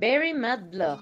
Berry Mad Blog.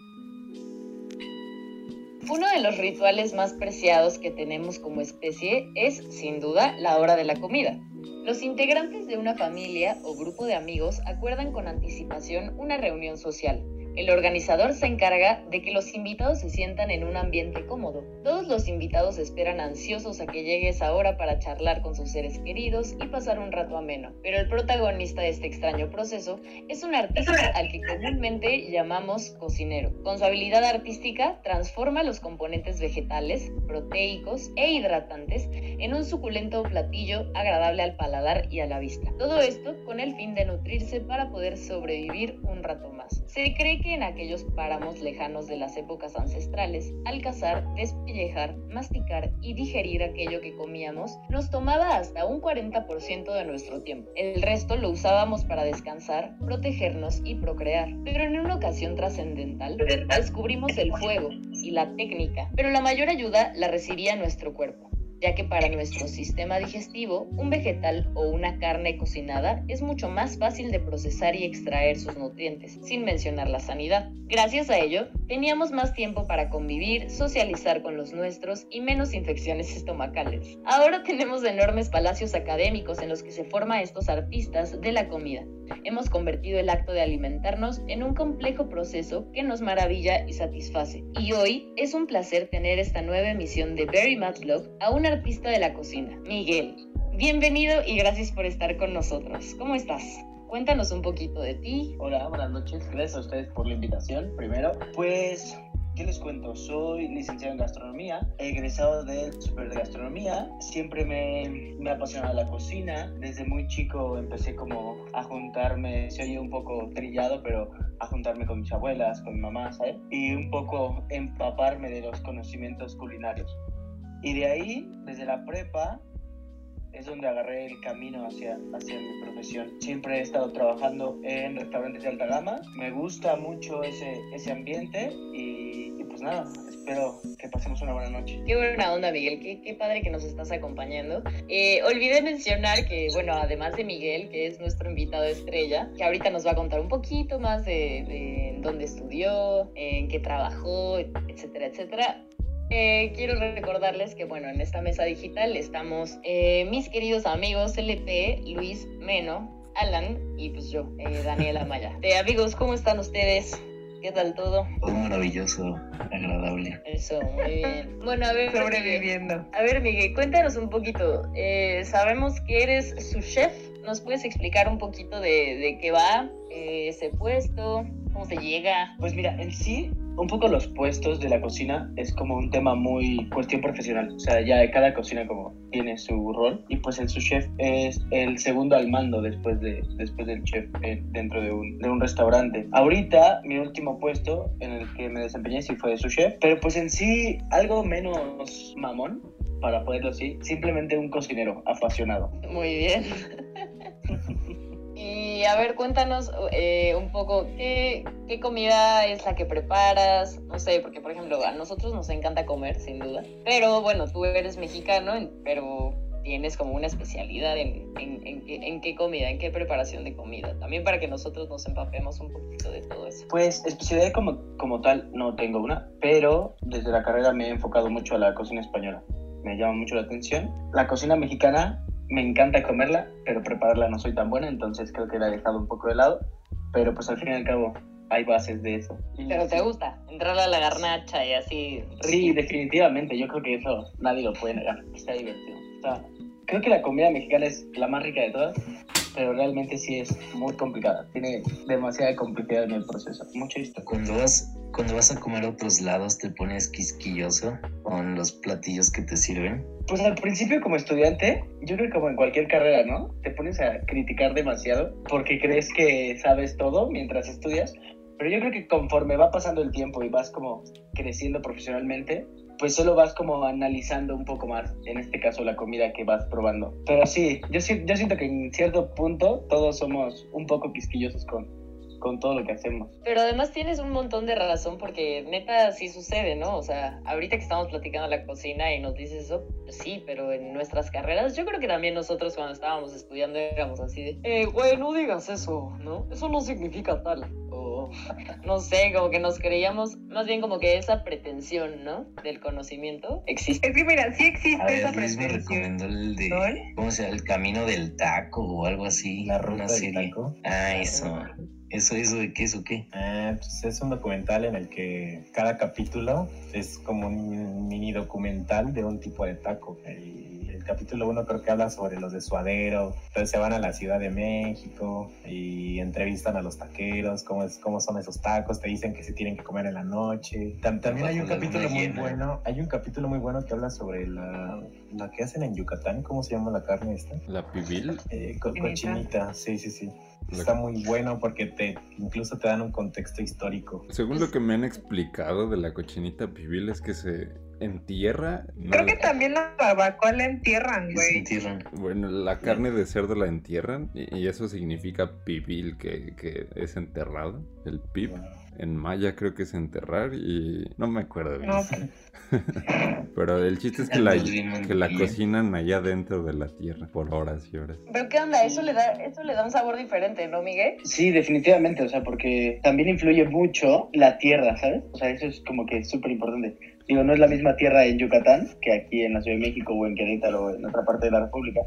Uno de los rituales más preciados que tenemos como especie es, sin duda, la hora de la comida. Los integrantes de una familia o grupo de amigos acuerdan con anticipación una reunión social, el organizador se encarga de que los invitados se sientan en un ambiente cómodo. Todos los invitados esperan ansiosos a que llegue esa hora para charlar con sus seres queridos y pasar un rato ameno. Pero el protagonista de este extraño proceso es un artista al que comúnmente llamamos cocinero. Con su habilidad artística transforma los componentes vegetales, proteicos e hidratantes en un suculento platillo agradable al paladar y a la vista. Todo esto con el fin de nutrirse para poder sobrevivir un rato más. Se cree que en aquellos páramos lejanos de las épocas ancestrales, al cazar, despellejar, masticar y digerir aquello que comíamos, nos tomaba hasta un 40% de nuestro tiempo. El resto lo usábamos para descansar, protegernos y procrear. Pero en una ocasión trascendental, descubrimos el fuego y la técnica, pero la mayor ayuda la recibía nuestro cuerpo ya que para nuestro sistema digestivo, un vegetal o una carne cocinada es mucho más fácil de procesar y extraer sus nutrientes, sin mencionar la sanidad. Gracias a ello, teníamos más tiempo para convivir, socializar con los nuestros y menos infecciones estomacales. Ahora tenemos enormes palacios académicos en los que se forman estos artistas de la comida. Hemos convertido el acto de alimentarnos en un complejo proceso que nos maravilla y satisface. Y hoy es un placer tener esta nueva emisión de Very Matlock a una artista de la cocina, Miguel. Bienvenido y gracias por estar con nosotros. ¿Cómo estás? Cuéntanos un poquito de ti. Hola, buenas noches. Gracias a ustedes por la invitación, primero. Pues ¿Qué les cuento? Soy licenciado en gastronomía, egresado de Super de Gastronomía. Siempre me, me ha apasionado la cocina. Desde muy chico empecé como a juntarme, se oye un poco trillado, pero a juntarme con mis abuelas, con mi mamá, ¿sabes? Y un poco empaparme de los conocimientos culinarios. Y de ahí, desde la prepa, es donde agarré el camino hacia, hacia mi profesión. Siempre he estado trabajando en restaurantes de alta gama. Me gusta mucho ese, ese ambiente y, pues nada, espero que pasemos una buena noche. Qué buena onda, Miguel. Qué, qué padre que nos estás acompañando. Eh, olvidé mencionar que, bueno, además de Miguel, que es nuestro invitado estrella, que ahorita nos va a contar un poquito más de, de dónde estudió, en qué trabajó, etcétera, etcétera eh, quiero recordarles que, bueno, en esta mesa digital estamos eh, mis queridos amigos LP, Luis Meno, Alan y pues yo, eh, Daniela Maya. Eh, amigos, ¿cómo están ustedes? ¿Qué tal todo? Todo maravilloso, agradable. Eso, muy bien. Bueno, a ver. Sobreviviendo. A ver, Miguel, cuéntanos un poquito. sabemos que eres su chef. ¿Nos puedes explicar un poquito de, de qué va ese puesto? ¿Cómo se llega? Pues mira, en sí un poco los puestos de la cocina es como un tema muy cuestión profesional. O sea, ya cada cocina como tiene su rol y pues el su chef es el segundo al mando después, de, después del chef eh, dentro de un, de un restaurante. Ahorita mi último puesto en el que me desempeñé sí fue de su chef, pero pues en sí algo menos mamón para poderlo decir, simplemente un cocinero apasionado. Muy bien. Y a ver, cuéntanos eh, un poco ¿qué, qué comida es la que preparas. No sé, porque por ejemplo, a nosotros nos encanta comer, sin duda. Pero bueno, tú eres mexicano, pero tienes como una especialidad en, en, en, qué, comida, en qué preparación de comida. También para que nosotros nos empapemos un poquito de todo eso. Pues especialidad como, como tal no tengo una, pero desde la carrera me he enfocado mucho a la cocina española. Me llama mucho la atención. La cocina mexicana me encanta comerla, pero prepararla no soy tan buena, entonces creo que la he dejado un poco de lado. Pero pues al fin y al cabo hay bases de eso. Pero te gusta entrar a la garnacha y así. Sí, definitivamente. Yo creo que eso nadie lo puede negar. Está divertido. Creo que la comida mexicana es la más rica de todas, pero realmente sí es muy complicada. Tiene demasiada complejidad en el proceso. Mucho esto. Cuando vas, cuando vas a comer a otros lados, ¿te pones quisquilloso con los platillos que te sirven? Pues al principio como estudiante, yo creo que como en cualquier carrera, ¿no? Te pones a criticar demasiado porque crees que sabes todo mientras estudias, pero yo creo que conforme va pasando el tiempo y vas como creciendo profesionalmente, pues solo vas como analizando un poco más, en este caso la comida que vas probando. Pero sí, yo, yo siento que en cierto punto todos somos un poco quisquillosos con, con todo lo que hacemos. Pero además tienes un montón de razón porque neta sí sucede, ¿no? O sea, ahorita que estamos platicando la cocina y nos dices eso, pues sí, pero en nuestras carreras yo creo que también nosotros cuando estábamos estudiando éramos así de, eh, güey, no digas eso, ¿no? Eso no significa tal. O no sé, como que nos creíamos, más bien como que esa pretensión, ¿no? Del conocimiento existe. Es que mira, sí existe A ver, esa Luis me pretensión. recomendó el de, ¿No? ¿cómo se llama? El camino del taco o algo así. La ruta del taco. Ah, eso. Eso, eso, ¿de qué, eso, qué? Ah, pues es un documental en el que cada capítulo es como un mini documental de un tipo de taco. Y el capítulo uno creo que habla sobre los de suadero. Entonces se van a la Ciudad de México y entrevistan a los taqueros, cómo, es, cómo son esos tacos, te dicen que se tienen que comer en la noche. Tam- también hay un capítulo muy llena. bueno, hay un capítulo muy bueno que habla sobre la, la que hacen en Yucatán, ¿cómo se llama la carne esta? La pibil. Eh, co- cochinita, sí, sí, sí. Está muy bueno porque te incluso te dan un contexto histórico. Según lo que me han explicado de la cochinita pibil es que se entierra. no Creo que también la barbacoa la entierran, güey. entierran. Bueno, la carne de cerdo la entierran y, y eso significa pibil, que, que es enterrado. El pip. En maya creo que es enterrar y no me acuerdo bien. No, Pero el chiste es que la, que la cocinan allá dentro de la tierra por horas y horas. Pero qué onda, eso le da, eso le da un sabor diferente, ¿no, Miguel? Sí, definitivamente, o sea, porque también influye mucho la tierra, ¿sabes? O sea, eso es como que súper importante. Digo, no es la misma tierra en Yucatán que aquí en la Ciudad de México o en Querétaro o en otra parte de la República.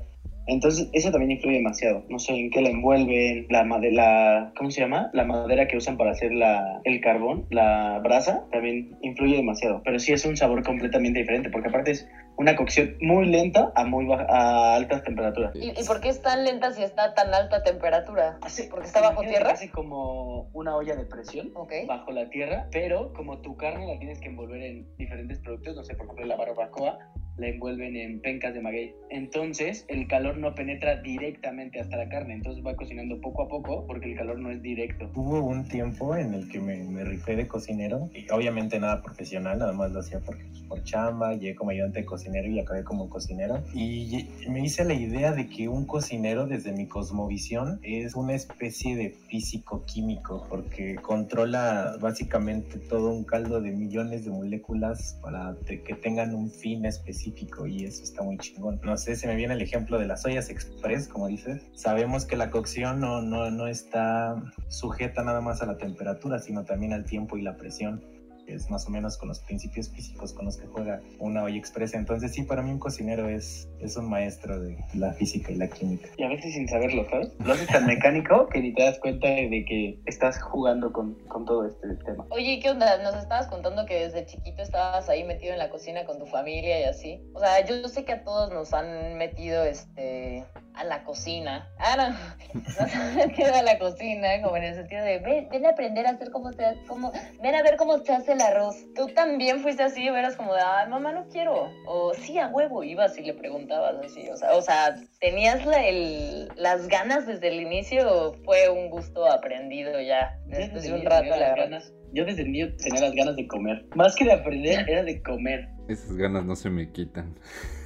Entonces, eso también influye demasiado. No sé en qué la envuelven, la madera, ¿cómo se llama? La madera que usan para hacer la, el carbón, la brasa, también influye demasiado. Pero sí es un sabor completamente diferente, porque aparte es una cocción muy lenta a muy baja- a altas temperaturas. ¿Y, y por qué es tan lenta si está a tan alta temperatura? Hace- ¿Porque está bajo tierra? Hace como una olla de presión Ok. bajo la tierra, pero como tu carne la tienes que envolver en diferentes productos, no sé, por ejemplo, la barbacoa la envuelven en pencas de maguey. Entonces, el calor no penetra directamente hasta la carne, entonces va cocinando poco a poco porque el calor no es directo. Hubo un tiempo en el que me, me rifé de cocinero, y obviamente nada profesional, nada más lo hacía por, por chamba, llegué como ayudante de cocinero y acabé como cocinero. Y me hice la idea de que un cocinero, desde mi cosmovisión, es una especie de físico-químico, porque controla básicamente todo un caldo de millones de moléculas para que tengan un fin específico y eso está muy chingón. No sé, se me viene el ejemplo de las ollas express, como dices. Sabemos que la cocción no, no, no está sujeta nada más a la temperatura, sino también al tiempo y la presión, que es más o menos con los principios físicos con los que juega una olla express. Entonces sí, para mí un cocinero es, es un maestro de la física y la química. Y a veces sin saberlo, ¿sabes? Lo haces tan mecánico que ni te das cuenta de que estás jugando con, con todo este tema. Oye, ¿qué onda? Nos estabas contando que desde chiquito estabas ahí metido en la cocina con tu familia y así. O sea, yo sé que a todos nos han metido este a la cocina. Ah, no. Nos han metido a la cocina, como en el sentido de ven, ven a aprender a hacer cómo se hace, cómo, ven a ver cómo se hace el arroz. Tú también fuiste así, eras como de, ay, mamá, no quiero. O sí, a huevo, ibas y le preguntabas así. O sea, o sea ¿tenías la- el- las ganas desde el inicio o fue un gusto aprendido ya? Después de un rato, las ganas- yo desde niño tenía las ganas de comer. Más que de aprender, era de comer. Esas ganas no se me quitan.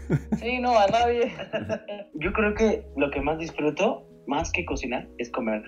Sí, no, a nadie. Yo creo que lo que más disfruto, más que cocinar, es comer.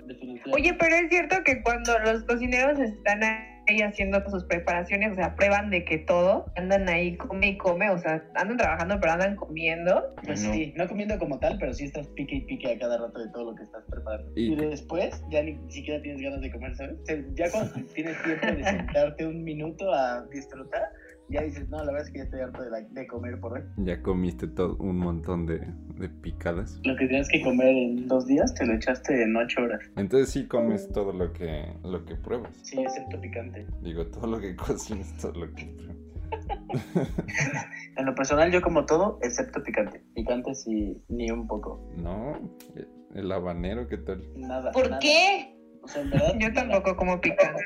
Oye, pero es cierto que cuando los cocineros están ahí haciendo sus preparaciones, o sea, prueban de que todo, andan ahí, come y come, o sea, andan trabajando, pero andan comiendo. Pues No. sí, no comiendo como tal, pero sí estás pique y pique a cada rato de todo lo que estás preparando. Y- Y, después ya ni siquiera tienes ganas de comer, ¿sabes? O sea, ya cuando tienes tiempo de sentarte un minuto a disfrutar, ya dices, no, la verdad es que ya estoy harto de, la- de comer por hoy. Ya comiste todo un montón de, de picadas. Lo que tienes que comer en dos días, te lo echaste en ocho horas. Entonces sí comes todo lo que, lo que pruebas. Sí, excepto picante. Digo, todo lo que cocinas, todo lo que pruebas. En lo personal, yo como todo, excepto picante. Picante sí, ni un poco. No, el habanero, ¿qué tal? Nada. ¿Por nada. qué? O sea, en verdad. Yo tampoco como picante.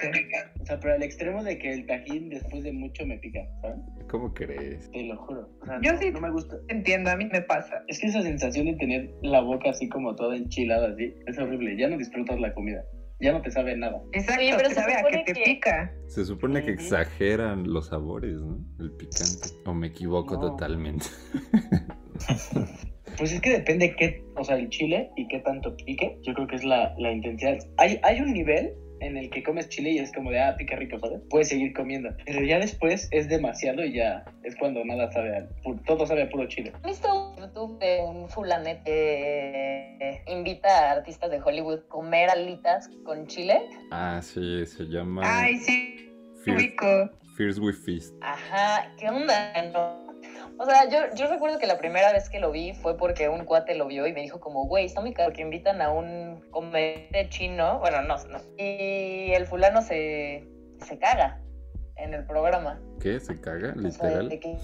O sea, pero al extremo de que el tajín después de mucho me pica, ¿sabes? ¿Cómo crees? Te lo juro. O sea, Yo no, sí. no me gusta. Entiendo, a mí me pasa. Es que esa sensación de tener la boca así como toda enchilada así, es horrible. Ya no disfrutas la comida. Ya no te sabe nada. Exacto, pero te sabe a supone que te que- pica. Se supone que exageran los sabores, ¿no? El picante. O me equivoco No. totalmente. Pues es que depende qué, o sea, el chile y qué tanto pique. Yo creo que es la, la intensidad. Hay, hay un nivel en el que comes chile y es como de, ah, pica rico, ¿sabes? Puedes seguir comiendo. Pero ya después es demasiado y ya es cuando nada sabe a, todo sabe a puro chile. ¿Has visto un YouTube de un fulanet que invita a artistas de Hollywood a comer alitas con chile? Ah, sí, se llama Ay, sí, Fierce, rico. Fierce with Feast. Ajá, ¿qué onda? No. O sea, yo, yo recuerdo que la primera vez que lo vi fue porque un cuate lo vio y me dijo como, güey, está muy caro que invitan a un comediante chino, bueno, no, no. Y el fulano se, se caga en el programa. ¿Qué? ¿Se caga? O sea, de ¿Literal? que-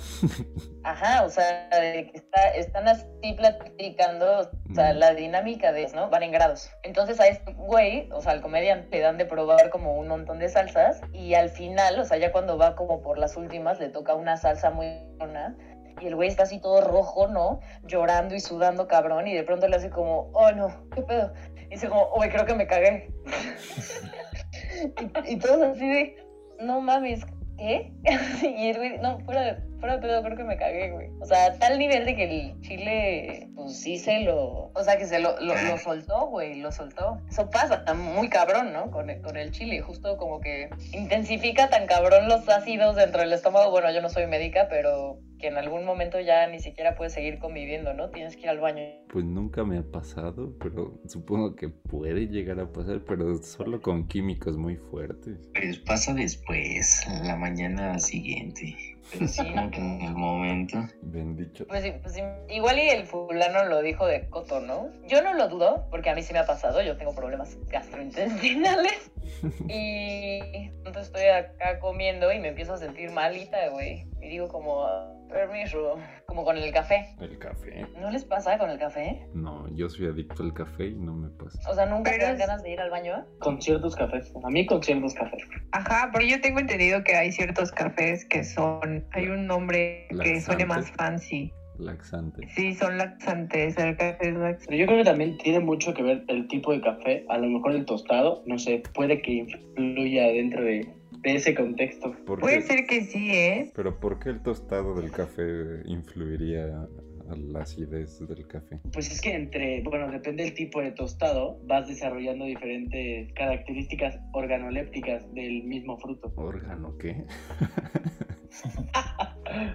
ajá, o sea, de que está, están así platicando, o sea, Mm. la dinámica de, ¿no? Van en grados. Entonces a este güey, o sea, al comediante, le dan de probar como un montón de salsas y al final, o sea, ya cuando va como por las últimas, le toca una salsa muy buena y el güey está así todo rojo, ¿no? Llorando y sudando cabrón y de pronto le hace como, oh no, ¿qué pedo? Y dice como, güey, creo que me cagué. y, todos así de, no mames, ¿qué? y el güey, no, fuera de, fuera pedo, creo que me cagué, güey. O sea, tal nivel de que el chile, pues sí se lo, o sea, que se lo, lo, lo soltó, güey, lo soltó. Eso pasa, está muy cabrón, ¿no? Con el, con el chile, justo como que intensifica tan cabrón los ácidos dentro del estómago. Bueno, yo no soy médica, pero que en algún momento ya ni siquiera puedes seguir conviviendo, ¿no? Tienes que ir al baño. Pues nunca me ha pasado, pero supongo que puede llegar a pasar, pero solo con químicos muy fuertes. Pues pasa después, la mañana siguiente. Como que en el momento. Bendito. Pues, sí, pues sí, igual y el fulano lo dijo de coto, ¿no? Yo no lo dudo, porque a mí sí me ha pasado, yo tengo problemas gastrointestinales. y entonces estoy acá comiendo y me empiezo a sentir malita, güey. Y digo como, permiso, como con el café. ¿El café? ¿No les pasa con el café? No, yo soy adicto al café y no me pasa. O sea, ¿nunca te Pero dan es- ganas de ir al baño? Con ciertos cafés. A mí con ciertos cafés. Ajá, pero yo tengo entendido que hay ciertos cafés que son, hay un nombre que suene más fancy. Laxante. Sí, son laxantes, el café es laxante. Pero yo creo que también tiene mucho que ver el tipo de café. A lo mejor el tostado, no sé, puede que influya dentro de, de ese contexto. ¿Por Puede ser que sí, ¿eh? Pero ¿por qué el tostado del café influiría a la acidez del café? Pues es que entre, bueno, depende del tipo de tostado, vas desarrollando diferentes características organolépticas del mismo fruto. ¿Órgano qué?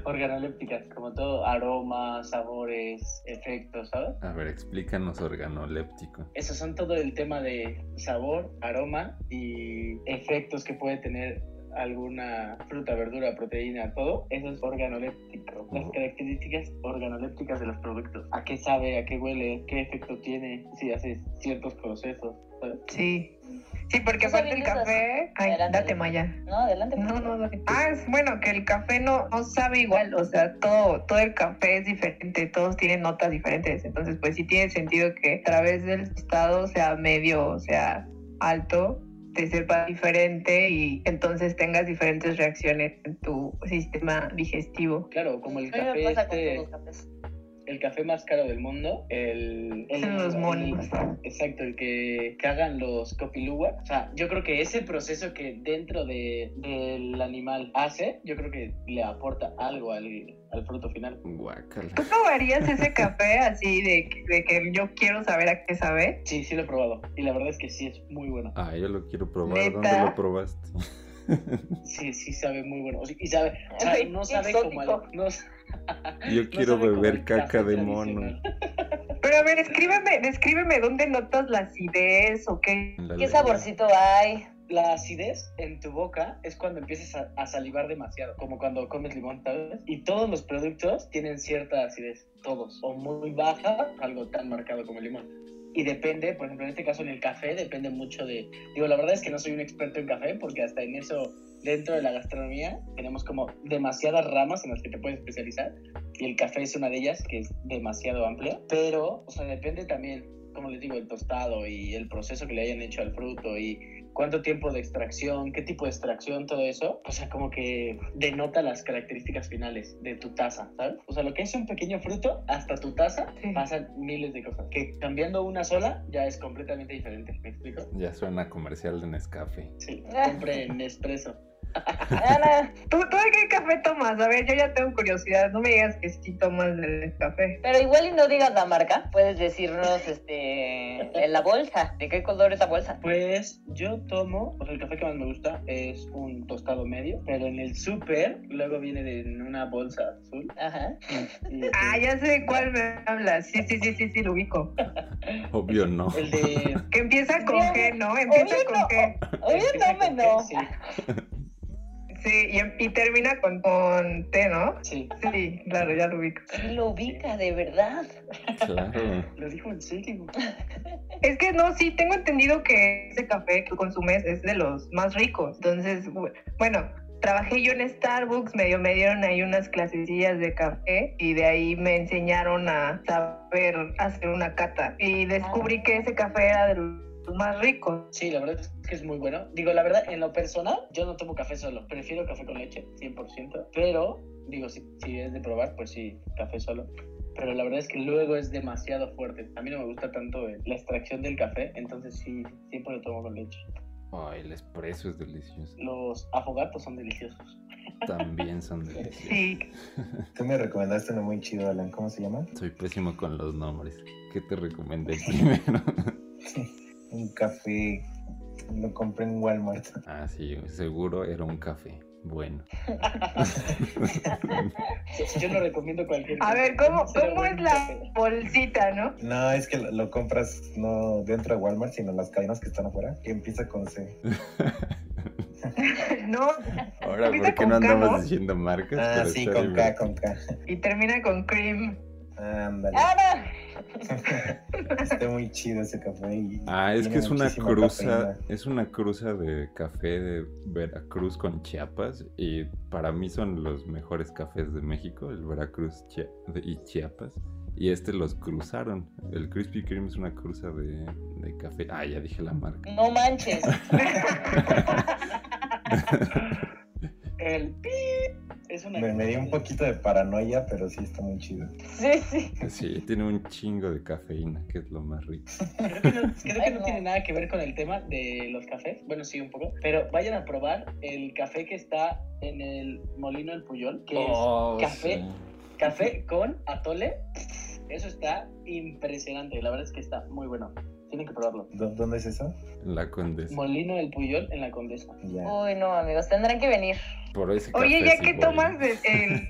organolépticas, como todo, aromas, sabores, efectos, ¿sabes? A ver, explícanos organoléptico. Esos son todo el tema de sabor, aroma y efectos que puede tener alguna fruta, verdura, proteína, todo, eso es organoléptico. Las características organolépticas de los productos. A qué sabe, a qué huele, qué efecto tiene, si hace ciertos procesos. ¿sabes? Sí. Sí, porque ¿No aparte el café... Ay, Adelante. date Maya. No, adelante. No, no, no. Ah, es bueno que el café no, no sabe igual, o sea, todo, todo el café es diferente, todos tienen notas diferentes, entonces pues sí tiene sentido que a través del estado sea medio, o sea, alto, te sepa diferente y entonces tengas diferentes reacciones en tu sistema digestivo. Claro, como el A mí me café pasa con este, todos los cafés. El café más caro del mundo, el, el- los el- monos. exacto, el que, que hagan los copiluwa. O sea, yo creo que ese proceso que dentro de, del animal hace, yo creo que le aporta algo al, al fruto final. Guácala. ¿Tú probarías ese café así de, que- de que yo quiero saber a qué sabe? Sí, sí lo he probado. Y la verdad es que sí es muy bueno. Ah, yo lo quiero probar. ¿Dónde lo probaste? Sí, sí sabe muy bueno. Y sabe, o sea, Ay, no sabe como al- exótico. no, Yo no quiero beber caca de mono. Pero a ver, escríbeme, descríbeme dónde notas la acidez o qué. En la ¿Qué lengua. saborcito hay? La acidez en tu boca es cuando empiezas a, a salivar demasiado, como cuando comes limón, ¿sabes? Y todos los productos tienen cierta acidez, todos, o muy baja, algo tan marcado como el limón. Y depende, por ejemplo, en este caso en el café, depende mucho de... Digo, la verdad es que no soy un experto en café, porque hasta en eso, dentro de la gastronomía, tenemos como demasiadas ramas en las que te puedes especializar, y el café es una de ellas, que es demasiado amplia, pero, o sea, depende también, como les digo, el tostado y el proceso que le hayan hecho al fruto y cuánto tiempo de extracción, qué tipo de extracción, todo eso, o sea, como que denota las características finales de tu taza, ¿sabes? O sea, lo que es un pequeño fruto, hasta tu taza, Sí. pasan miles de cosas. Que cambiando una sola ya es completamente diferente, ¿me explico? Ya suena comercial de Nescafé. Sí, compre Nespresso. Ana, ¿Tú, ¿Tú de qué café tomas? A ver, yo ya tengo curiosidad. No me digas que sí tomas del café. pero igual y no digas la marca, puedes decirnos este en la bolsa, de qué color es la bolsa. Pues yo tomo, o sea, el café que más me gusta es un tostado medio, pero en el súper luego viene de- en una bolsa azul. Ajá. Y- Ah, ya sé de cuál me hablas. Sí, sí, sí, sí, sí, lo ubico. Obvio no. El de... Que empieza con G, ¿no? Empieza Obvio con no. G. Empieza no me no. Sí, Sí, y, em- y termina con, con T, ¿no? sí. Sí, claro, ya lo ubico. Sí lo ubica, de verdad. Claro. Lo dijo en serio. Es que no, sí, tengo entendido que ese café que consumes es de los más ricos. Entonces, bu- bueno, trabajé yo en Starbucks, medio me dieron ahí unas clasecillas de café y de ahí me enseñaron a saber hacer una cata. Y descubrí que ese café era de los más ricos. Sí, la verdad es que es muy bueno. Digo, la verdad, en lo personal, yo no tomo café solo. Prefiero café con leche, 100%. Pero, digo, si, si es de probar, pues sí, café solo. Pero la verdad es que luego es demasiado fuerte. A mí no me gusta tanto el- la extracción del café, entonces sí, siempre lo tomo con leche. Ay, el espresso es delicioso. Los afogatos son deliciosos. También son deliciosos. Sí, Tú me recomendaste uno muy chido, Alan. ¿Cómo se llama? Soy pésimo con los nombres. ¿Qué te recomendé primero? Un café. Lo compré en Walmart. ah, sí, seguro era un café. Bueno. Yo no recomiendo cualquier A ver, ¿cómo, cómo es la bolsita, no? No, es que lo, lo compras no dentro de Walmart, sino en las cadenas que están afuera. Que empieza con C. No, Ahora, ¿por qué no K, andamos ¿no? diciendo marcas? Ah, sí, con K, con K. y termina con cream. Ándale. Ana, Está muy chido ese café. Y Ah, es que es una cruza, cafeína. es una cruza de café de Veracruz con Chiapas y para mí son los mejores cafés de México, el Veracruz y Chiapas. Y este los cruzaron. El Krispy Kreme es una cruza de, de café. Ah, ya dije la marca. no manches. El pi es una. Me, me dio un poquito de paranoia, pero sí está muy chido. Sí, sí. Sí, tiene un chingo de cafeína, que es lo más rico. Creo que no, creo que Ay, no no. tiene nada que ver con el tema de los cafés. Bueno, sí, un poco. Pero vayan a probar el café que está en el Molino El Puyol, que Oh, es café, sí. café con atole. Eso está impresionante. La verdad es que está muy bueno. Tienen que probarlo. ¿Dó- ¿Dónde es eso? La condesa. Molino El Puyol en la Condesa. Ya. Uy, no, amigos, tendrán que venir. Por ese Oye, ya que tomas el,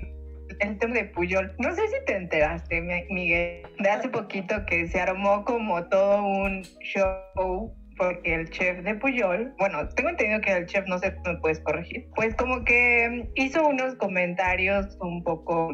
el tema de Puyol, no sé si te enteraste, Mi- Miguel, de hace poquito que se armó como todo un show porque el chef de Puyol, bueno, tengo entendido que el chef, no sé, me puedes corregir, pues como que hizo unos comentarios un poco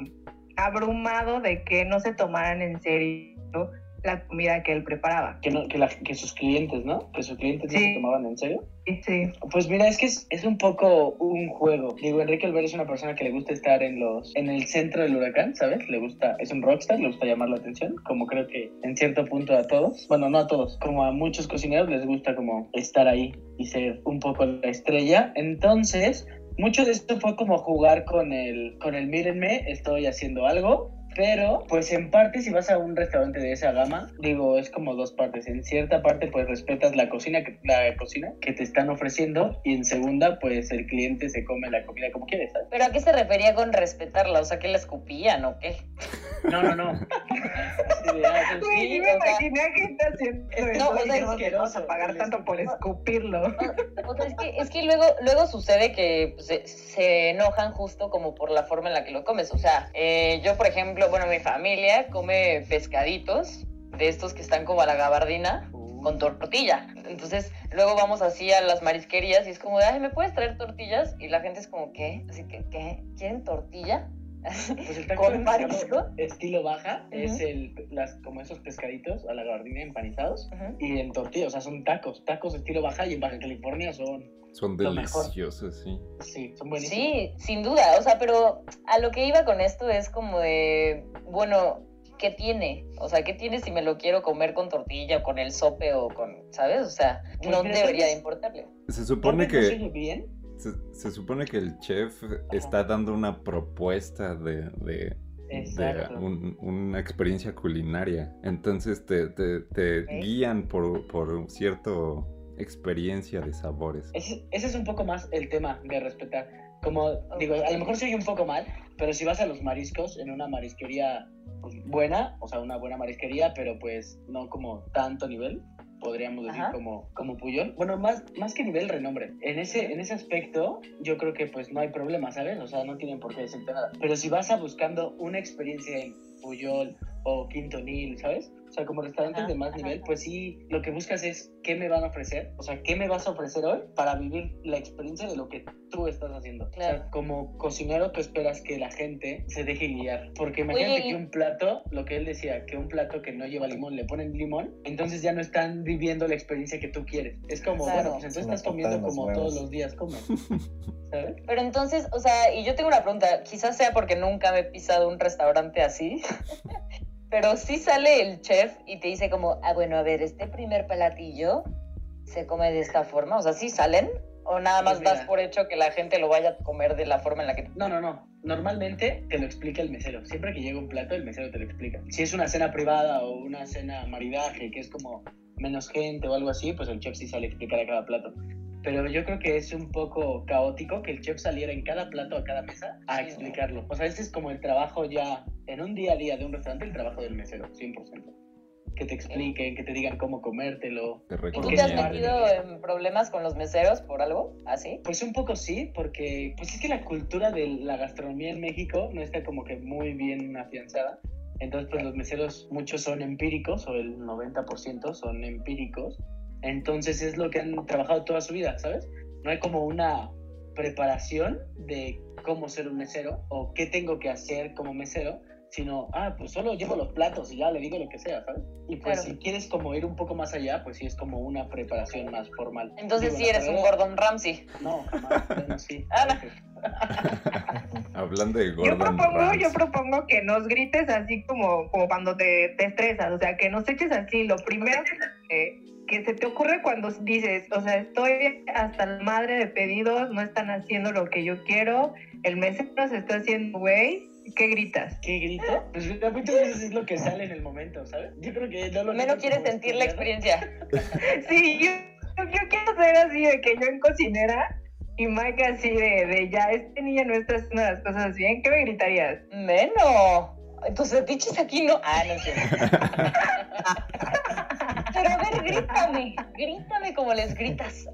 abrumado de que no se tomaran en serio la comida que él preparaba. Que, no, que, la- que sus clientes, ¿no? Que sus clientes no Sí. se tomaban en serio. Sí. Pues mira, es que es, es un poco un juego. Digo, Enrique Olvera es una persona que le gusta estar en los en el centro del huracán, ¿sabes? Le gusta, es un rockstar, le gusta llamar la atención, como creo que en cierto punto a todos, bueno, no a todos, como a muchos cocineros les gusta como estar ahí y ser un poco la estrella. Entonces, mucho de esto fue como jugar con el, con el mírenme, estoy haciendo algo. Pero, pues en parte, si vas a un restaurante de esa gama, digo, es como dos partes. En cierta parte, pues respetas la cocina, que, la cocina que te están ofreciendo, y en segunda, pues el cliente se come la comida como quiere, ¿sabes? ¿Pero a qué se refería con respetarla? O sea, que la escupían o qué? No, no, no. Ah, pues, Güey, Sí, o me imaginé a gente haciendo eso. no, o sea, es asqueroso, pagar tanto por escupirlo. O sea, es que, es que luego, luego sucede que pues, se, se enojan justo como por la forma en la que lo comes. O sea, eh, yo, por ejemplo, bueno, mi familia come pescaditos de estos que están como a la gabardina con tortilla. Entonces, luego vamos así a las marisquerías y es como de, ay, ¿me puedes traer tortillas? Y la gente es como, ¿qué? Así que, ¿qué? ¿Quieren tortilla? Pues el taco ¿Con marisco? estilo baja es el, las, como esos pescaditos a la gabardina empanizados y en tortilla, o sea, son tacos, tacos estilo baja y en Baja California son, Son deliciosos, sí. sí, son buenísimos. Sí, sin duda. O sea, pero a lo que iba con esto es como de, bueno, ¿qué tiene? O sea, ¿qué tiene si me lo quiero comer con tortilla o con el sope o con, ¿sabes? O sea, Pues no debería importarle. Se supone que bien, se, se supone que el chef está dando una propuesta de, de, de Exacto. un- una experiencia culinaria. Entonces te, te- te guían por, por un cierto experiencia de sabores. Ese, ese es un poco más el tema de respetar. Como digo, a lo mejor se oye un poco mal, pero si vas a los mariscos en una marisquería pues, buena, o sea, una buena marisquería, pero pues no como tanto nivel, podríamos decir Ajá. como, como Puyol. Bueno, más, más que nivel renombre. En ese, en ese aspecto, yo creo que pues no hay problema, ¿sabes? O sea, no tienen por qué decirte nada. Pero si vas a buscando una experiencia en Puyol o Quintonil, ¿sabes? O sea, como restaurantes Ajá, de más ajá, nivel, ajá. pues sí, lo que buscas es qué me van a ofrecer, o sea, qué me vas a ofrecer hoy para vivir la experiencia de lo que tú estás haciendo. O Claro. sea, como cocinero tú esperas que la gente se deje guiar, porque imagínate Oye, que un plato, lo que él decía, que un plato que no lleva limón le ponen limón, entonces ya no están viviendo la experiencia que tú quieres. Es como, Claro. bueno, pues entonces una estás comiendo como huevos. todos los días comes, ¿sabes? Pero entonces, o sea, y yo tengo una pregunta, quizás sea porque nunca me he pisado un restaurante así, pero sí sale el chef y te dice como, ah, bueno, a ver, este primer platillo se come de esta forma, o sea, ¿sí salen? ¿O nada más das por hecho que la gente lo vaya a comer de la forma en la que No, no, no. Normalmente te lo explica el mesero. Siempre que llega un plato, el mesero te lo explica. Si es una cena privada o una cena maridaje, que es como menos gente o algo así, pues el chef sí sale a explicar a cada plato. Pero yo creo que es un poco caótico que el chef saliera en cada plato, a cada mesa, a Sí, explicarlo. O sea, este es como el trabajo ya, en un día a día de un restaurante, el trabajo del mesero, 100%. Que te expliquen, que te digan cómo comértelo. Te ¿Y tú te has metido en problemas con los meseros por algo así? Pues un poco sí, porque pues es que la cultura de la gastronomía en México no está como que muy bien afianzada. Entonces, pues los meseros, muchos son empíricos, o el 90% son empíricos. Entonces es lo que han trabajado toda su vida, ¿sabes? No hay como una preparación de cómo ser un mesero o qué tengo que hacer como mesero, sino, ah, pues solo llevo los platos y ya le digo lo que sea, ¿sabes? Y pues Claro. si quieres como ir un poco más allá, pues sí es como una preparación más formal. Entonces Digo, sí eres un carrera- Gordon Ramsay. no, jamás. Bueno, sí. Ah. Hablando de Yo Gordon propongo, Ramsay. yo propongo que nos grites así como, como cuando te, te estresas, o sea, que nos eches así. Lo primero que, que se te ocurre cuando dices, o sea, estoy hasta la madre de pedidos, no están haciendo lo que yo quiero, el mesero se está haciendo güey, ¿qué gritas? ¿Qué grito? Pues muchas veces es lo que sale en el momento, ¿sabes? Yo creo que no lo Menos quieres sentir la experiencia. Sí, yo, yo quiero ser así de que yo en cocinera y Mike así de, de ya, este niño no está haciendo las cosas bien, ¿qué me gritarías? Menos. Tus fetiches aquí no. Ah, no sé. Pero a ver, grítame. Grítame como les gritas.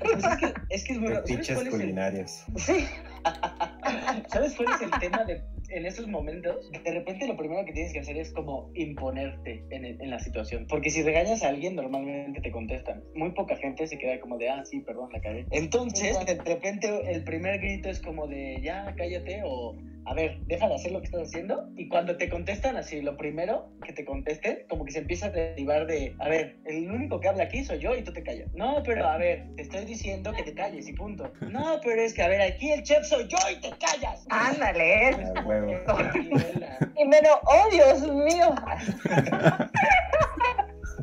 Pues es que es, que es bueno. ¿Sabes Fetiches cuál, es el, culinarios. Sí. ¿Sabes cuál es el tema de en esos momentos? De repente lo primero que tienes que hacer es como imponerte en, en la situación. Porque si regañas a alguien, normalmente te contestan. Muy poca gente se queda como de, ah, sí, perdón, la cagué. Entonces, de repente el primer grito es como de, ya, cállate o... A ver, deja de hacer lo que estás haciendo. Y cuando te contestan así, lo primero que te contesten, como que se empieza a derivar de, a ver, el único que habla aquí soy yo y tú te callas. No, pero a ver, te estoy diciendo que te calles y punto. No, pero es que, a ver, aquí el chef soy yo y te callas. Ándale, es- A huevo. Y menos, oh Dios mío.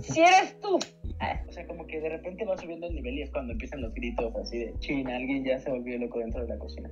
Si eres tú. O sea, como que de repente va subiendo el nivel y es cuando empiezan los gritos así de, chin, alguien ya se volvió loco dentro de la cocina.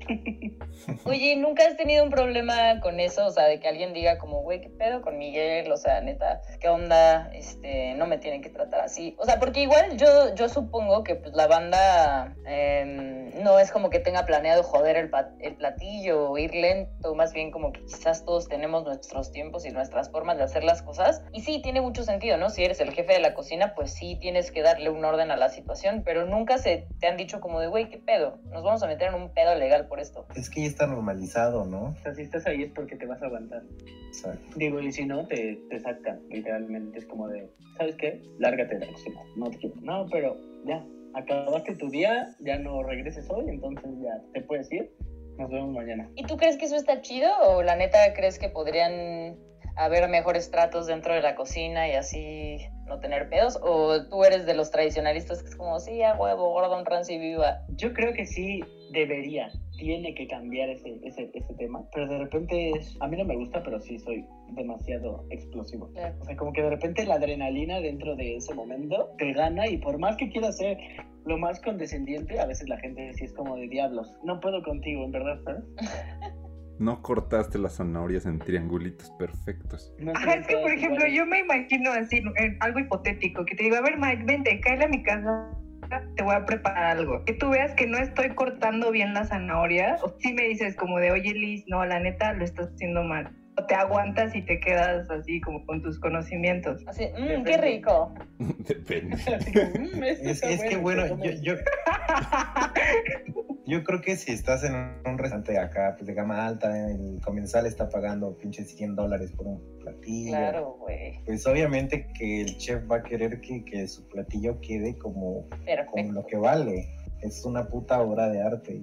Oye, ¿nunca has tenido un problema con eso? O sea, de que alguien diga como, güey, ¿qué pedo con Miguel? O sea, neta, ¿qué onda? Este, no me tienen que tratar así. O sea, porque igual yo, yo supongo que pues la banda em, no es como que tenga planeado joder el, el platillo o ir lento, más bien como que quizás todos tenemos nuestros tiempos y nuestras formas de hacer las cosas. Y sí, tiene mucho sentido, ¿no? Si eres el jefe de la cocina, pues sí tienes que darle un orden a la situación, pero nunca se te han dicho como de, güey, ¿qué pedo? Nos vamos a meter en un pedo legal por esto. Es que ya está normalizado, ¿no? O sea, si estás ahí es porque te vas a aguantar. Exacto. Digo, y si no, te, te sacan, literalmente. Es como de, ¿sabes qué? Lárgate de la cocina, no te quiero. No, pero ya, acabaste tu día, ya no regreses hoy, entonces ya te puedes ir. Nos vemos mañana. ¿Y tú crees que eso está chido o la neta crees que podrían haber mejores tratos dentro de la cocina y así no tener pedos? ¿O tú eres de los tradicionalistas que es como, sí, a huevo, Gordon Ramsay viva? Yo creo que sí debería, tiene que cambiar ese, ese, ese tema, pero de repente es, a mí no me gusta, pero sí soy demasiado explosivo. Claro. O sea, como que de repente la adrenalina dentro de ese momento te gana y por más que quieras ser lo más condescendiente, a veces la gente sí es como de diablos, no puedo contigo, en verdad, ¿sabes? no cortaste las zanahorias en triangulitos perfectos. No Ajá, es que por ejemplo yo me imagino así, en algo hipotético, que te digo, a ver Mike, vente, cáele a mi casa, te voy a preparar algo. Que tú veas que no estoy cortando bien la zanahoria, o si me dices como de, oye Liz, no, la neta lo estás haciendo mal. O te aguantas y te quedas así como con tus conocimientos. Así, mmm, qué rico. Depende. "Mm, Es, es que bueno, ¿cómo yo, es?". yo, yo creo que si estás en un restaurante acá, pues de gama alta, el comensal está pagando pinches 100 dólares por un platillo. Claro, güey. Pues obviamente que el chef va a querer que, que su platillo quede como, como lo que vale. Es una puta obra de arte.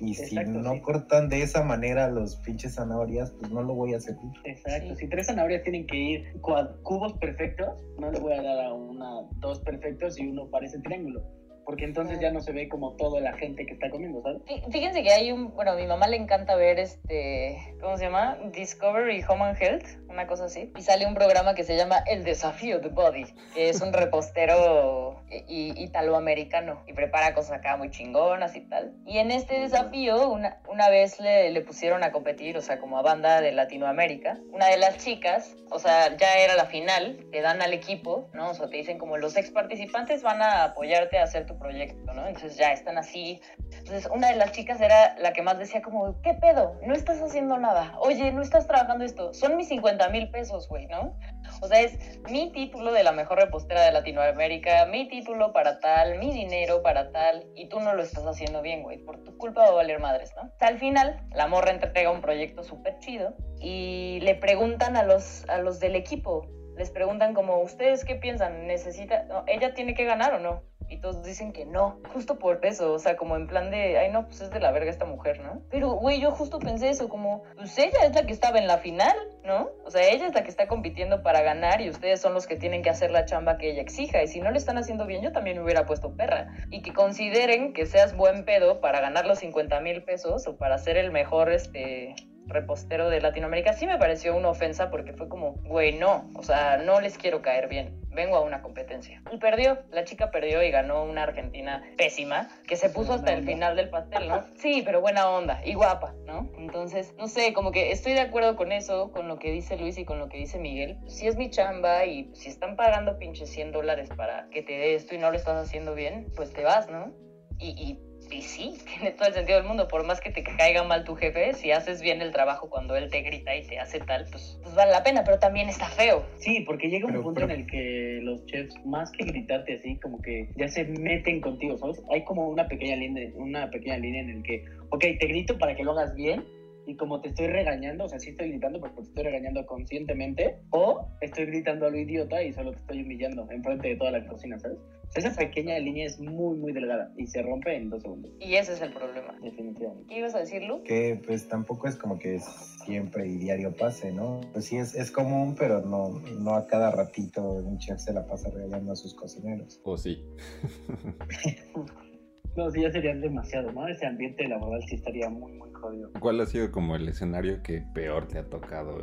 Y, y si no sí. cortan de esa manera los pinches zanahorias, pues no lo voy a servir. Exacto, Sí. si tres zanahorias tienen que ir cubos perfectos, no le voy a dar a una dos perfectos y uno parece triángulo. Porque entonces ya no se ve como toda la gente que está comiendo, ¿sabes? Fí- Fíjense que hay un, bueno, a mi mamá le encanta ver este, ¿cómo se llama? Discovery Home and Health, una cosa así. Y sale un programa que se llama El Desafío de Body, que es un repostero italoamericano y prepara cosas acá muy chingonas y tal. Y en este desafío, una, una vez le, le pusieron a competir, o sea, como a banda de Latinoamérica, una de las chicas, o sea, ya era la final, te dan al equipo, ¿no? O sea, te dicen como los ex participantes van a apoyarte a hacer tu proyecto, ¿no? Entonces ya están así entonces, una de las chicas era la que más decía como, ¿qué pedo? No estás haciendo nada. Oye, no estás trabajando esto. Son mis 50 mil pesos, güey, ¿no? O sea, es mi título de la mejor repostera de Latinoamérica, mi título para tal, mi dinero para tal, y tú no lo estás haciendo bien, güey. Por tu culpa va a valer madres, ¿no? O sea, al final, la morra entrega un proyecto súper chido y le preguntan a los, a los del equipo, les preguntan como, ¿ustedes qué piensan? ¿Necesita, no, ella tiene que ganar o no? Y todos dicen que no, justo por eso, o sea, como en plan de, ay no, pues es de la verga esta mujer, ¿no? Pero, güey, yo justo pensé eso, como, pues ella es la que estaba en la final, ¿no? O sea, ella es la que está compitiendo para ganar y ustedes son los que tienen que hacer la chamba que ella exija. Y si no le están haciendo bien, yo también me hubiera puesto perra. Y que consideren que seas buen pedo para ganar los 50 mil pesos o para ser el mejor, este repostero de Latinoamérica sí me pareció una ofensa porque fue como, güey, no, o sea, no les quiero caer bien, vengo a una competencia. Y perdió, la chica perdió y ganó una Argentina pésima, que se puso hasta el final del pastel, ¿no? Sí, pero buena onda y guapa, ¿no? Entonces, no sé, como que estoy de acuerdo con eso, con lo que dice Luis y con lo que dice Miguel. Si es mi chamba y si están pagando pinches 100 dólares para que te dé esto y no lo estás haciendo bien, pues te vas, ¿no? Y, y y sí, tiene todo el sentido del mundo. Por más que te caiga mal tu jefe, si haces bien el trabajo cuando él te grita y te hace tal, pues, pues vale la pena, pero también está feo. Sí, porque llega un Pero- punto pero- en el que los chefs, más que gritarte así, como que ya se meten contigo, ¿sabes? Hay como una pequeña línea, una pequeña línea en el que, ok, te grito para que lo hagas bien, y como te estoy regañando, o sea, sí estoy gritando porque te estoy regañando conscientemente, o estoy gritando a lo idiota y solo te estoy humillando enfrente de toda la cocina, ¿sabes? O sea, esa pequeña línea es muy, muy delgada y se rompe en dos segundos, Y ese es el problema. definitivamente. ¿Qué ibas a decir, Lu? Que pues tampoco es como que siempre y diario pase, ¿no? Pues sí es, es común, pero no, no a cada ratito un chef se la pasa regañando a sus cocineros. O sí. No, sí, ya sería demasiado, ¿no? Ese ambiente laboral sí estaría muy, muy jodido. ¿Cuál ha sido como el escenario que peor te ha tocado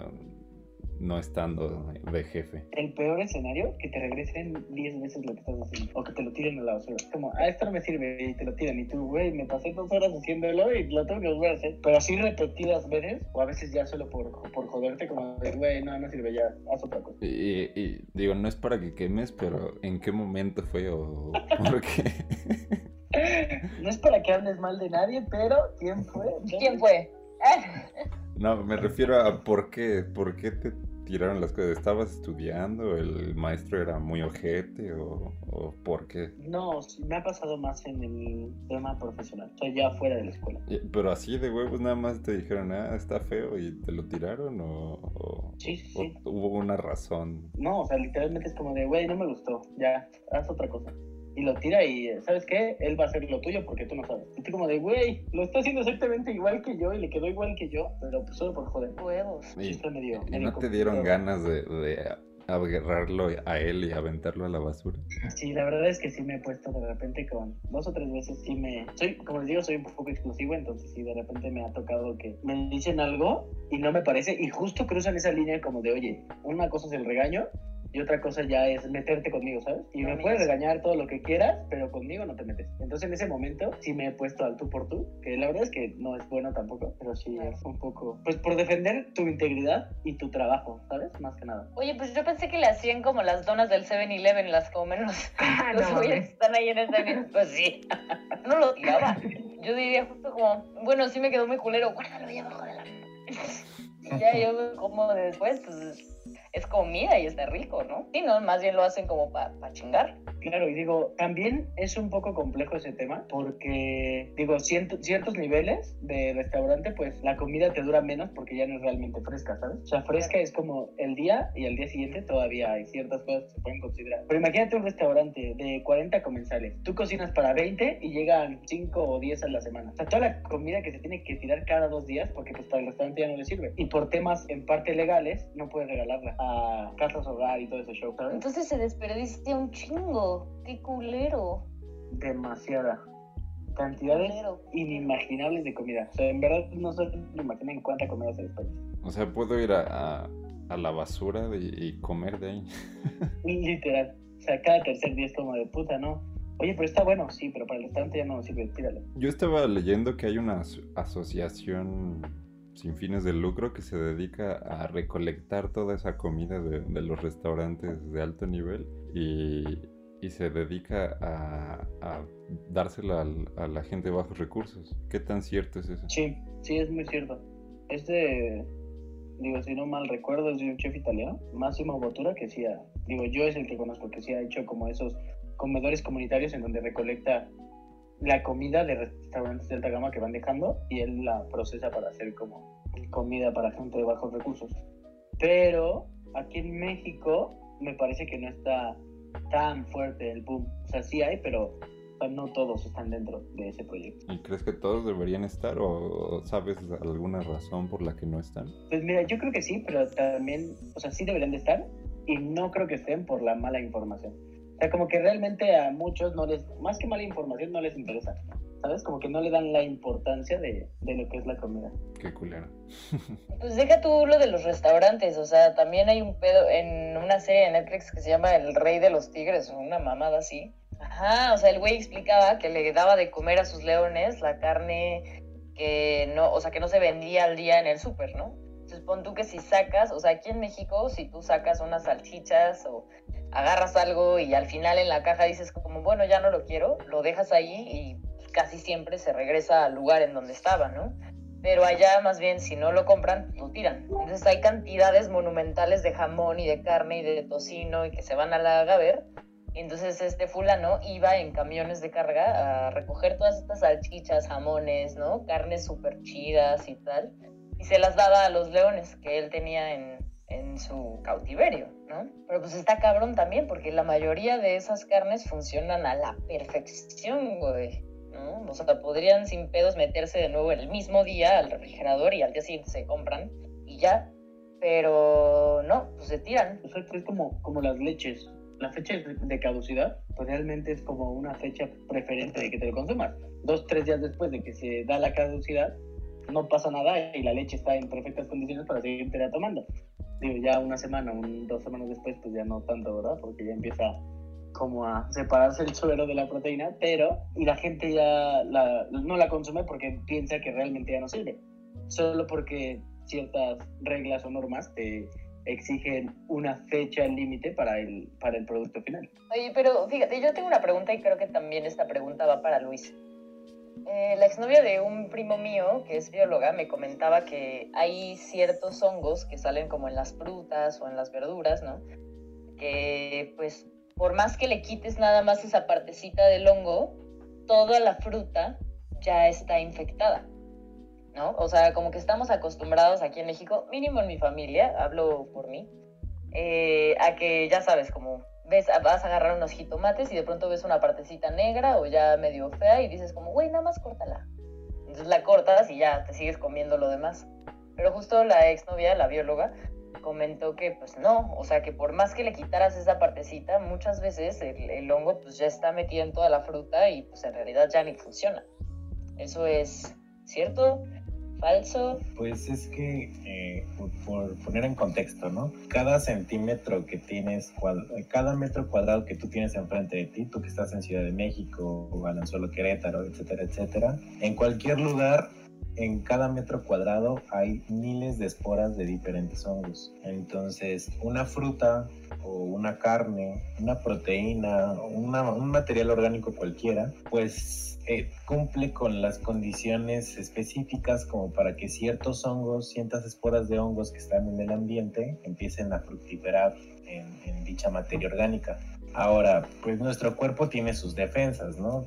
no estando de jefe? El peor escenario, que te regresen 10 veces lo que estás haciendo. O que te lo tiren a la basura. Como, ah, esto no me sirve y te lo tiran. Y tú, güey, me pasé dos horas haciéndolo y lo tengo que volver a hacer. Pero así repetidas veces, o a veces ya solo por, por joderte, como, güey, no, no sirve, ya, haz otra cosa. Y, y digo, no es para que quemes, pero ¿en qué momento fue o por qué? No es para que hables mal de nadie, pero ¿quién fue? ¿Quién fue? No, me refiero a por qué, por qué te tiraron las cosas. ¿Estabas estudiando? ¿El maestro era muy ojete o, o por qué? No, me ha pasado más en el tema profesional. Sea, ya fuera de la escuela. Y- Pero así de huevos nada más te dijeron, ah, está feo y te lo tiraron o, o- Sí, sí, o sí. hubo una razón. No, o sea, literalmente es como de, güey, no me gustó, ya, haz otra cosa. Y lo tira y, ¿sabes qué? Él va a hacer lo tuyo porque tú no sabes. Y tú como de, güey, lo está haciendo exactamente igual que yo y le quedó igual que yo, pero pues solo por joder. huevos. Y, medio- y medio no te dieron ganas de, de agarrarlo a él y aventarlo a la basura. Sí, la verdad es que sí me he puesto de repente con dos o tres veces sí me... Soy, como les digo, soy un poco explosivo, entonces sí, de repente me ha tocado que me dicen algo y no me parece y justo cruzan esa línea como de, oye, una cosa es el regaño y otra cosa ya es meterte conmigo, ¿sabes? Y me puedes regañar todo lo que quieras, pero conmigo no te metes. Entonces en ese momento sí me he puesto al tú por tú, que la verdad es que no es bueno tampoco, pero sí es un poco, pues por defender tu integridad y tu trabajo, ¿sabes? Más que nada. Oye, pues yo pensé que le hacían como las donas del 7-Eleven, las comen los, Ah, los no, güeyes que están ahí en el 7 Pues sí, no lo tiraba. Yo diría justo como, bueno, sí me quedó muy culero, guárdalo ahí abajo de la... Y ya yo como después, pues es comida y está rico, ¿no? Sí, no, más bien lo hacen como para chingar. Claro, y digo, también es un poco complejo ese tema porque, digo, ciento- ciertos niveles de restaurante, pues la comida te dura menos porque ya no es realmente fresca, ¿sabes? O sea, fresca es como el día y al día siguiente todavía hay ciertas cosas que se pueden considerar. Pero imagínate un restaurante de 40 comensales. Tú cocinas para 20 y llegan 5 o 10 a la semana. O sea, toda la comida que se tiene que tirar cada dos días porque pues para el restaurante ya no le sirve. Y por temas en parte legales, no puedes regalarla a casas hogar y todo ese show, ¿sabes? Entonces se desperdicia un chingo. Qué culero. demasiada cantidades culero. inimaginables de comida. O sea, en verdad no se imaginan cuánta comida se desperdicia. O sea, puedo ir a, a- a la basura de- y comer de ahí. Literal. O sea, cada tercer día es como de puta, ¿no? Oye, pero está bueno, sí, pero para el restaurante ya no sirve, tíralo. Yo estaba leyendo que hay una aso- asociación sin fines de lucro que se dedica a recolectar toda esa comida de, de los restaurantes de alto nivel y, y se dedica a, a dársela al- a la gente de bajos recursos. ¿Qué tan cierto es eso? Sí, sí, es muy cierto. Este, digo, si no mal recuerdo, es de un chef italiano, Massimo Bottura, que sí ha, digo, yo es el que conozco, que sí ha hecho como esos comedores comunitarios en donde recolecta la comida de restaurantes de alta gama que van dejando y él la procesa para hacer como comida para gente de bajos recursos. Pero aquí en México me parece que no está tan fuerte el boom. O sea, sí hay, pero o sea, no todos están dentro de ese proyecto. ¿Y crees que todos deberían estar o, o sabes alguna razón por la que no están? Pues mira, yo creo que sí, pero también, o sea, sí deberían de estar y no creo que estén por la mala información. O sea, como que realmente a muchos no les, más que mala información, no les interesa. ¿Sabes? Como que no le dan la importancia de, de lo que es la comida. Qué culero. Pues deja tú lo de los restaurantes, o sea, también hay un pedo en una serie de Netflix que se llama El Rey de los Tigres, o una mamada así. Ajá, o sea, el güey explicaba que le daba de comer a sus leones la carne que no, o sea, que no se vendía al día en el súper, ¿no? Entonces pon tú que si sacas, o sea, aquí en México, si tú sacas unas salchichas o agarras algo y al final en la caja dices como, bueno, ya no lo quiero, lo dejas ahí y casi siempre se regresa al lugar en donde estaba, ¿no? Pero allá más bien si no lo compran, lo tiran. Entonces hay cantidades monumentales de jamón y de carne y de tocino y que se van a la Gaber. Entonces este fulano iba en camiones de carga a recoger todas estas salchichas, jamones, ¿no? Carnes súper chidas y tal. Y se las daba a los leones que él tenía en, en su cautiverio, ¿no? Pero pues está cabrón también porque la mayoría de esas carnes funcionan a la perfección, güey. ¿No? O sea, podrían sin pedos meterse de nuevo el mismo día al refrigerador y al día siguiente se compran y ya. Pero no, pues se tiran. O sea, es como, como las leches. La fecha de- caducidad, pues realmente es como una fecha preferente de que te lo consumas. Dos, tres días después de que se da la caducidad, no pasa nada y la leche está en perfectas condiciones para seguirte tomando. Digo, ya una semana, un, dos semanas después, pues ya no tanto, ¿verdad? Porque ya empieza como a separarse el suero de la proteína, pero y la gente ya no la consume porque piensa que realmente ya no sirve. Solo porque ciertas reglas o normas te exigen una fecha límite para el, para el producto final. Oye, pero fíjate, yo tengo una pregunta y creo que también esta pregunta va para Luis. Eh, la exnovia de un primo mío, que es bióloga, me comentaba que hay ciertos hongos que salen como en las frutas o en las verduras, ¿no? Que pues por más que le quites nada más esa partecita del hongo, toda la fruta ya está infectada, ¿no? O sea, como que estamos acostumbrados aquí en México, mínimo en mi familia, hablo por mí, eh, a que ya sabes, como ves, vas a agarrar unos jitomates y de pronto ves una partecita negra o ya medio fea y dices como, güey, nada más córtala. Entonces la cortas y ya te sigues comiendo lo demás. Pero justo la exnovia, la bióloga, comentó que pues no, o sea que por más que le quitaras esa partecita, muchas veces el, el hongo pues ya está metido en toda la fruta y pues en realidad ya ni funciona. ¿Eso es cierto? falso. Pues es que, eh, por, por poner en contexto, ¿no? Cada centímetro que tienes, cuad- cada metro cuadrado que tú tienes enfrente de ti, tú que estás en Ciudad de México, o Balanzuelo, Querétaro, etcétera, etcétera, en cualquier lugar, en cada metro cuadrado hay miles de esporas de diferentes hongos. Entonces, una fruta o una carne, una proteína, un material orgánico cualquiera, pues eh, cumple con las condiciones específicas como para que ciertos hongos, ciertas esporas de hongos que están en el ambiente empiecen a fructiferar en, en dicha materia orgánica. Ahora, pues nuestro cuerpo tiene sus defensas, ¿no?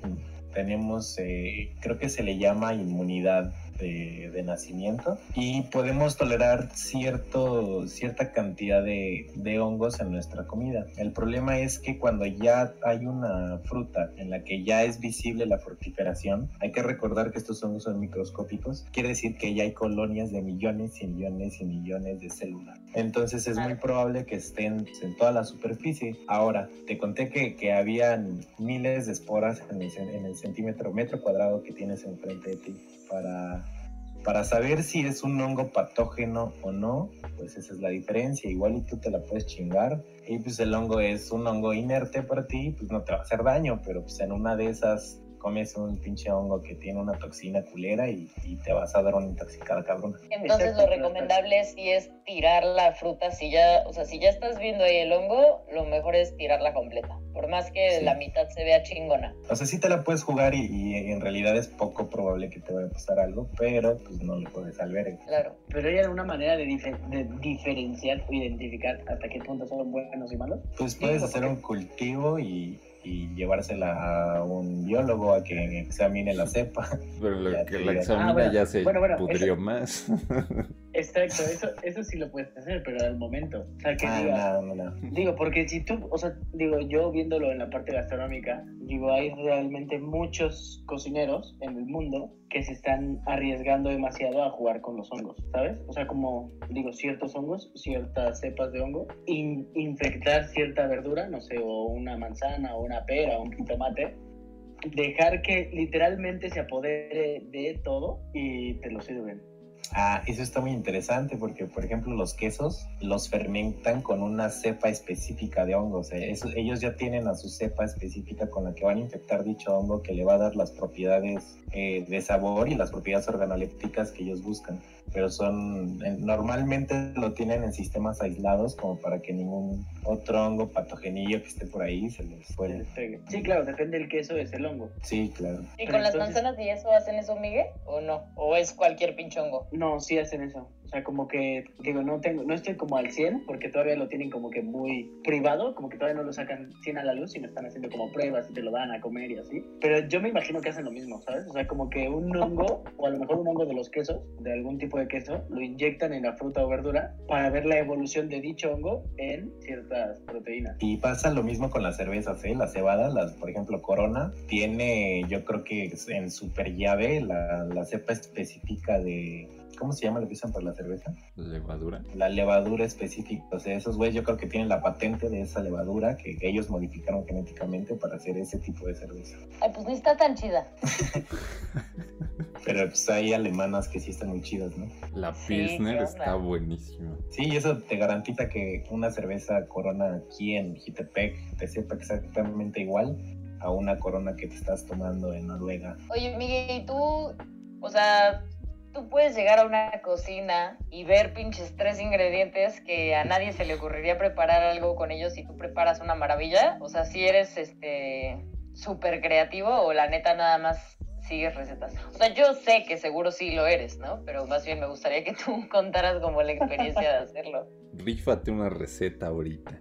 Tenemos, eh, creo que se le llama inmunidad de, de nacimiento y podemos tolerar cierto, cierta cantidad de, de hongos en nuestra comida. El problema es que cuando ya hay una fruta en la que ya es visible la fructiferación, hay que recordar que estos hongos son microscópicos, quiere decir que ya hay colonias de millones y millones y millones de células. Entonces es muy probable que estén en toda la superficie. Ahora, te conté que, que habían miles de esporas en el, en el centímetro metro cuadrado que tienes enfrente de ti para para saber si es un hongo patógeno o no, pues esa es la diferencia. Igual y tú te la puedes chingar. Y pues el hongo es un hongo inerte para ti, pues no te va a hacer daño, pero pues en una de esas comes un pinche hongo que tiene una toxina culera y, y te vas a dar una intoxicada cabrona. Entonces Exacto, lo recomendable sí es tirar la fruta, si ya, o sea, si ya estás viendo ahí el hongo, lo mejor es tirarla completa, por más que Sí. la mitad se vea chingona. O sea, sí te la puedes jugar y, y en realidad es poco probable que te vaya a pasar algo, pero pues no lo puedes albergue. Claro. Pero hay alguna manera de, dife- de diferenciar o identificar hasta qué punto son buenos y malos. Pues puedes Sí, hacer porque- un cultivo y, y llevársela a un biólogo a que examine la cepa. Pero lo que la examina Ah, bueno. ya se Bueno, bueno, pudrió más. Exacto, eso, eso sí lo puedes hacer, pero al momento. O sea, que Ah, diga, no, no, no. Digo, porque si tú, o sea, digo, yo viéndolo en la parte gastronómica, digo, hay realmente muchos cocineros en el mundo que se están arriesgando demasiado a jugar con los hongos, ¿sabes? O sea, como, digo, ciertos hongos, ciertas cepas de hongo, in- infectar cierta verdura, no sé, o una manzana, o una pera, o un jitomate, dejar que literalmente se apodere de todo y te lo sirven. Ah, eso está muy interesante porque, por ejemplo, los quesos los fermentan con una cepa específica de hongos. Eh, eso- ellos ya tienen a su cepa específica con la que van a infectar dicho hongo que le va a dar las propiedades eh, de sabor y las propiedades organolépticas que ellos buscan. Pero son, eh, normalmente lo tienen en sistemas aislados como para que ningún otro hongo patogenillo que esté por ahí se les fuere. Sí, claro, depende del queso, es el hongo. Sí, claro. ¿Y Pero con las entonces- manzanas y eso hacen eso, Miguel? ¿O no? ¿O es cualquier pinche hongo? No, sí hacen eso. O sea, como que, digo, no tengo, no estoy como al 100 porque todavía lo tienen como que muy privado, como que todavía no lo sacan 100 a la luz, sino están haciendo como pruebas y te lo dan a comer y así. Pero yo me imagino que hacen lo mismo, ¿sabes? O sea, como que un hongo, o a lo mejor un hongo de los quesos, de algún tipo de queso, lo inyectan en la fruta o verdura para ver la evolución de dicho hongo en ciertas proteínas. Y pasa lo mismo con las cervezas, ¿eh? La cebada, las, por ejemplo, Corona, tiene, yo creo que en super llave la, la cepa específica de. ¿Cómo se llama lo que usan para la cerveza? Levadura. La levadura específica. O sea, esos güeyes yo creo que tienen la patente de esa levadura que ellos modificaron genéticamente para hacer ese tipo de cerveza. Ay, pues ni está tan chida. Pero pues hay alemanas que sí están muy chidas, ¿no? La Pilsner está buenísima. Sí, y eso te garantiza que una cerveza Corona aquí en Jitepec te sepa exactamente igual a una Corona que te estás tomando en Noruega. Oye, Miguel, ¿y tú? O sea, tú puedes llegar a una cocina y ver pinches tres ingredientes que a nadie se le ocurriría preparar algo con ellos y tú preparas una maravilla. O sea, si eres este súper creativo o la neta nada más sigues recetas. O sea, yo sé que seguro sí lo eres, ¿no? Pero más bien me gustaría que tú contaras como la experiencia de hacerlo. Rífate una receta ahorita.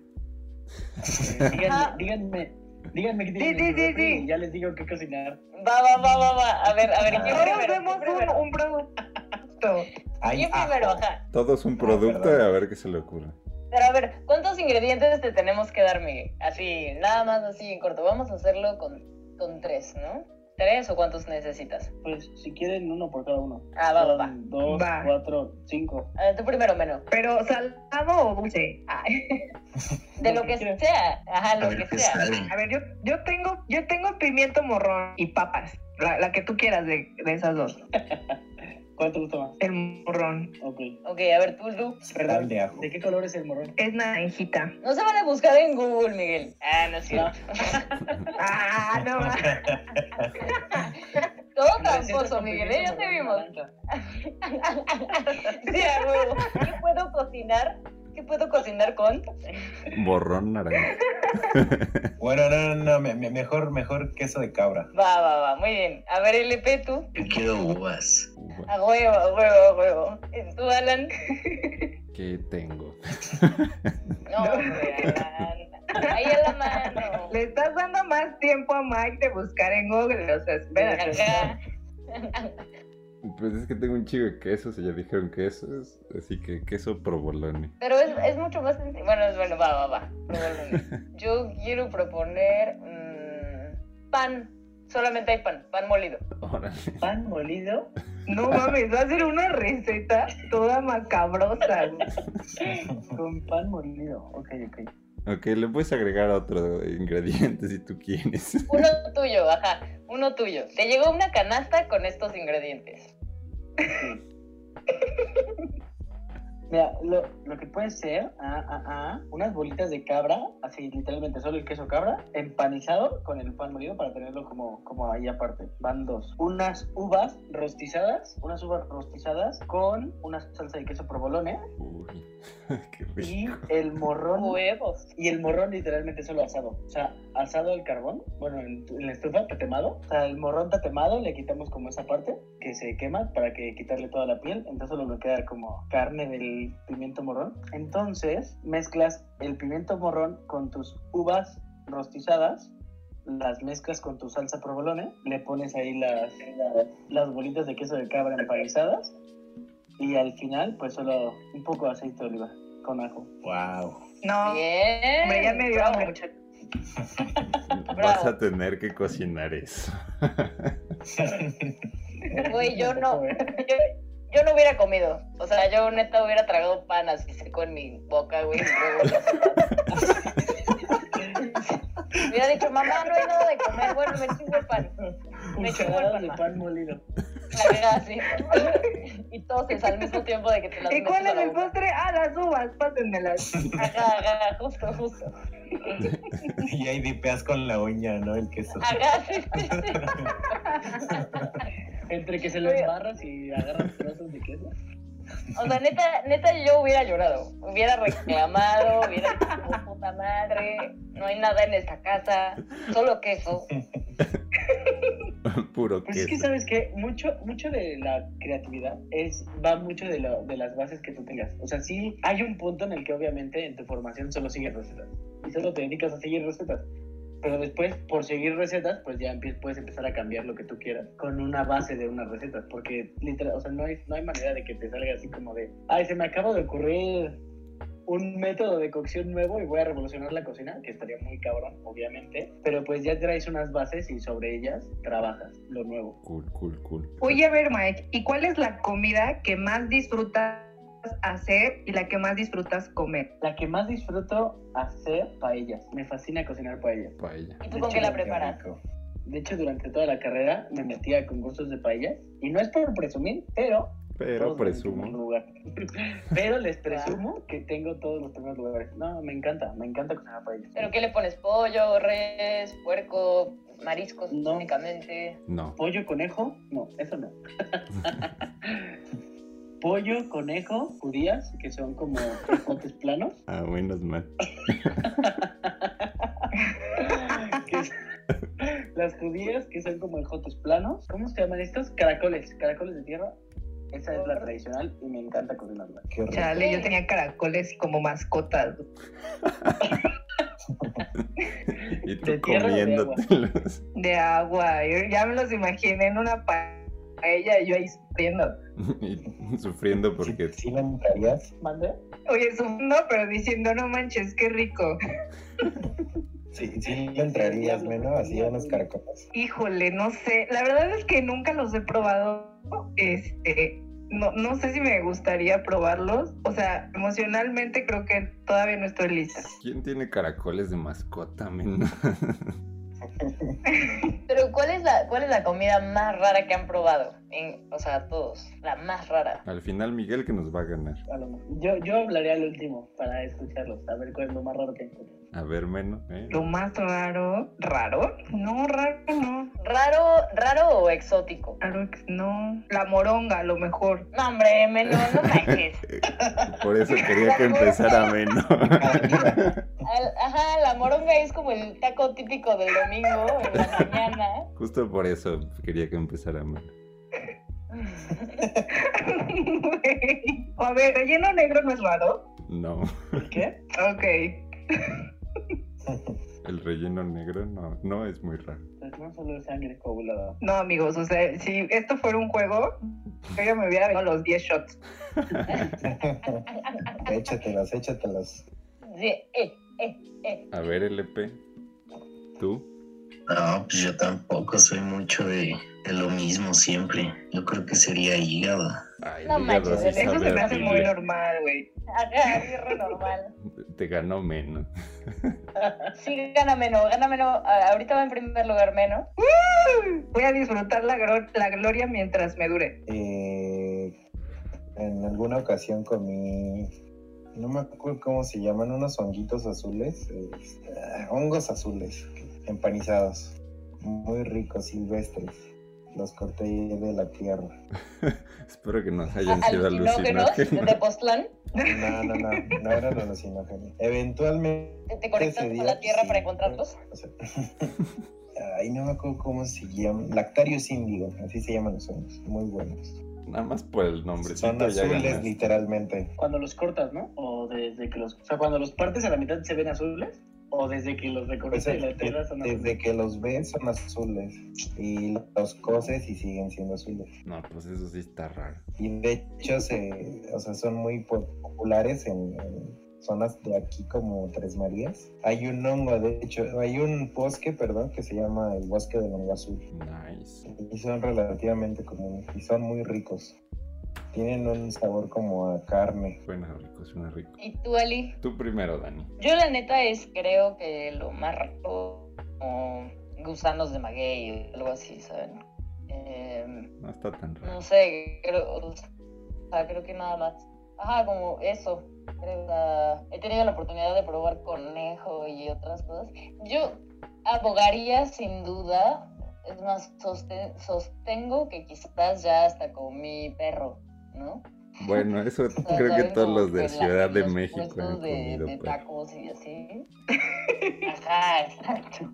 Díganme, díganme, díganme qué tienen Sí, sí, sí, refri sí. y ya les digo qué cocinar. Va, va, va, va, va. A ver, a ver, ¿quién Ah. ¿Quién primero? un, un producto. ¿Quién ajo. primero? Ajá. Todo es un producto perdón. y a ver qué se le ocurre. Pero a ver, ¿cuántos ingredientes te tenemos que dar, Miguel? Así, nada más así en corto. Vamos a hacerlo con, con tres, ¿no? ¿Tres o cuántos necesitas? Pues si quieren uno por cada uno. Ah, va, va, Dos, Va. cuatro, cinco. A ver, tú primero, Meno. Pero salado o dulce. Ay. De Lo lo que sea. Ajá, lo ver que sea. sale. A ver, yo, yo tengo, yo tengo pimiento morrón y papas. La, la que tú quieras de, de esas dos. ¿Cuál te gusta más? El morrón. Ok. Ok, a ver, tú. Perdón, de ajo. ¿de qué color es el morrón? Es naranjita. No se van a buscar en Google, Miguel. Ah, no es cierto. Ah, no. Todo tramposo, Miguel. ¿eh? Ya te vimos. Sí, a huevo. ¿Qué puedo cocinar? ¿Qué puedo cocinar con? Borrón naranja. Bueno, no, no, no, me- me- mejor, mejor queso de cabra. Va, va, va. Muy bien. A ver, LP, tú. Yo quiero uvas. A huevo, a huevo, a huevo. ¿Tú, Alan? ¿Qué tengo? No, Alan. Ahí a la mano. Le estás dando más tiempo a Mike de buscar en Google. O sea, espérate. Pues es que tengo un chico de quesos y ya dijeron quesos, así que queso provolone. Pero es, es mucho más sencillo. Bueno, es bueno, va, va, va. Probablemente. Yo quiero proponer mm, pan. Solamente hay pan, pan molido. Órale. Pan molido No mames, va a ser una receta toda macabrosa. con pan molido. Ok, ok. Ok, le puedes agregar otro ingrediente si tú quieres. Uno tuyo, ajá. Uno tuyo. Te llegó una canasta con estos ingredientes. Mira, lo, lo que puede ser, ah, ah, ah, unas bolitas de cabra, así literalmente solo el queso cabra, empanizado con el pan molido para tenerlo como, como ahí aparte. Van dos. Unas uvas rostizadas, unas uvas rostizadas con una salsa de queso provolone Uy, qué y rico. el morrón. Huevos. Y el morrón literalmente solo asado. O sea, asado al carbón, bueno, en, en la estufa, tatemado. O sea, el morrón tatemado le quitamos como esa parte que se quema para que quitarle toda la piel. Entonces solo nos queda como carne del pimiento morrón. Entonces mezclas el pimiento morrón con tus uvas rostizadas. Las mezclas con tu salsa provolone, le pones ahí las, las, las bolitas de queso de cabra empanizadas y al final pues solo un poco de aceite de oliva con ajo. Wow. No, Bien. hombre, ya me dio hambre. Vas a tener que cocinar eso. Güey, yo no. Yo, yo no hubiera comido. O sea, yo neta hubiera tragado pan así seco en mi boca, güey. hubiera dicho, mamá, no hay nada de comer. Bueno, me chingo el pan. Me chingo el de pan molido. Ajá, así. Y toses al mismo tiempo de que te las ¿Y cuál es la el boca. postre? Ah, las uvas, pásenmelas. Ajá, ajá, justo, justo. y ahí dipeas con la uña, ¿no? El queso. Ajá, sí, sí, sí. Entre que se lo embarras y agarras trozos de queso. O sea, neta, neta, yo hubiera llorado. Hubiera reclamado, hubiera dicho, "Oh, puta madre, no hay nada en esta casa, solo queso. Puro Pues es que sabes que mucho, mucho de la creatividad es va mucho de, lo- de las bases que tú tengas. O sea, sí hay un punto en el que obviamente en tu formación solo sigues recetas y solo te dedicas a seguir recetas. Pero después, por seguir recetas, pues ya puedes empezar a cambiar lo que tú quieras con una base de una receta. Porque, literal, o sea, no hay, no hay manera de que te salga así como de, ay, se me acaba de ocurrir un método de cocción nuevo y voy a revolucionar la cocina, que estaría muy cabrón, obviamente. Pero pues ya traes unas bases y sobre ellas trabajas lo nuevo. Cool, cool, cool. Oye, a ver, Mike, ¿y cuál es la comida que más disfrutas hacer y la que más disfrutas comer? La que más disfruto hacer paellas. Me fascina cocinar paellas. Paella. ¿Y tú con qué la preparas? rico. De hecho, durante toda la carrera me metía a concursos de paellas. Y no es por presumir, pero... Pero todos presumo. lugar. pero les presumo que tengo todos los primeros lugares. No, me encanta, me encanta cocinar paellas. ¿Pero qué le pones? ¿Pollo, res, puerco, mariscos No. únicamente? No. ¿Pollo, conejo? No, eso no. Pollo, conejo, judías, que son como ejotes planos. Ah, menos mal. las judías que son como ejotes planos. ¿Cómo se llaman estos? Caracoles, caracoles de tierra. Esa es la tradicional y me encanta cocinarla. Chale, yo tenía caracoles como mascotas. Y tú ¿De agua? comiéndotelos. de agua. Ya me los imaginé en una paella y yo ahí sufriendo. Sufriendo porque ¿Sí, sí entrarías? ¿Mande? Oye, sufriendo, pero diciendo, no manches, qué rico. Sí, sí le entrarías, menos así a unos caracoles. Híjole, no sé. La verdad es que nunca los he probado. Este, no, no sé si me gustaría probarlos. O sea, emocionalmente creo que todavía no estoy lista. ¿quién tiene caracoles de mascota, men? Pero ¿cuál es la cuál es la comida más rara que han probado? En, o sea, todos, la más rara. Al final Miguel que nos va a ganar. Yo, yo hablaría al último para escucharlos, a ver cuál es lo más raro que encuentro. A ver, menos. ¿eh? Lo más raro, ¿raro? No, raro no. ¿Raro, raro o exótico? Raro no. La moronga, a lo mejor. No, hombre, menos, no manches. Por eso quería que empezara menos. Ajá, la moronga es como el taco típico del domingo en la mañana. Justo por eso quería que empezara menos. a ver, relleno negro no es raro. No, ¿Qué? Ok. el relleno negro no, no es muy raro. Pues no solo es sangre coagulada. No, amigos, o sea, si esto fuera un juego, yo ya me hubiera dado los 10 shots. échatelas, échatelas. Sí, eh, eh, eh. A ver, LP. ¿Tú? No, pues yo tampoco soy mucho de, de lo mismo siempre. Yo creo que sería hígado. Ay, No hígado manches, sí Eso se me hace muy normal, güey. Acá, hierro normal. Te ganó menos. Sí, gana menos, gana menos. Ahorita va en primer lugar menos. Voy a disfrutar la, gloria mientras me dure. Eh, en alguna ocasión comí, no me acuerdo cómo se llaman, unos honguitos azules, eh, hongos azules, empanizados, muy ricos, silvestres. Los corté de la tierra. Espero que nos hayan sido Alucinógenos de. Tepoztlán. No, no, no, no eran alucinógenos. Eventualmente. Te, conectas con la tierra sí, para encontrarlos. o sea, Ay, no me acuerdo cómo se llaman. Lactarius índigo, así se llaman los hongos. Muy buenos. Nada más por el nombrecito Son azules, literalmente. Cuando los cortas, ¿no? O desde que los... O sea, cuando los partes a la mitad se ven azules. O desde que los Pues, recortas y la tierra son desde azules. que los ves son azules y los coces y siguen siendo azules. No, pues eso sí está raro. Y de hecho se, o sea, son muy populares en, en zonas de aquí como Tres Marías. Hay un hongo, de hecho, hay un bosque, perdón, que se llama el bosque del hongo azul. Nice. Y son relativamente comunes y son muy ricos. Tienen un sabor como a carne. Suena rico, suena rico. ¿Y tú, Ali? Tú primero, Dani. Yo la neta es, creo que lo más raro, como gusanos de maguey o algo así, ¿saben? Em, No está tan raro. no sé, creo, o sea, creo que nada más. Ajá, como eso. Creo, he tenido la oportunidad de probar conejo y otras cosas. Yo abogaría sin duda, es más, sosten- sostengo que quizás ya hasta con mi perro, ¿no? Bueno, eso O sea, creo que todos los de Ciudad de los México han de, comido de tacos y así. Ajá, exacto.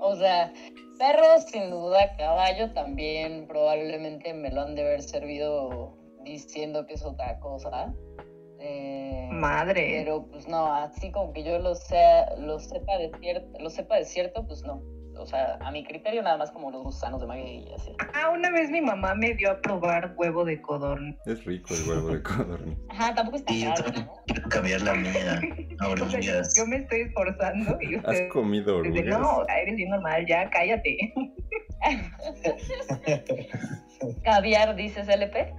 O sea, perros sin duda, caballo también probablemente me lo han de haber servido diciendo que es otra cosa. Eh, Madre. pero pues no, así como que yo lo sea, lo sepa de cierto, lo sepa de cierto, pues no. O sea, a mi criterio nada más como los gusanos de maguey y así. Ah, una vez mi mamá me dio a probar huevo de codorniz. Es rico el huevo de codorniz. Ajá, tampoco está Y caro, ¿no? quiero cambiar la mía a O sea, yo, hormigas. yo me estoy esforzando y ¿Has usted comido dice, no, eres bien normal, ya cállate. Caviar, dices LP.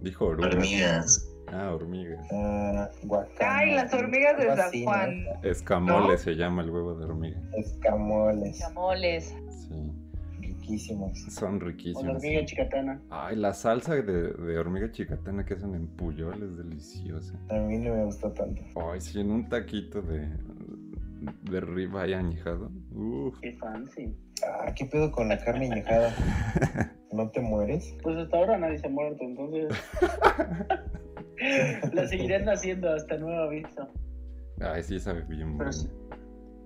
Dijo. Hormigas. Ah, hormigas. Ah, guacamole. Ay, las hormigas de San Juan. ¿no? Escamole ¿No? se llama el huevo de hormiga. Escamoles. Chamoles. Sí, Riquísimos. son O la riquísimos. hormiga chicatana. Ay, la salsa de, de hormiga chicatana que hacen en Puyol es deliciosa. A mí no me gusta tanto. Ay, sí, en un taquito de, de ribeye añejado. Uf. Qué fancy. Ah, ¿qué pedo con la carne añejada? ¿No te mueres? Pues hasta ahora nadie se ha muerto, entonces. la seguirán haciendo hasta nuevo aviso. Ay, sí, sabe bien Pero bueno. sí.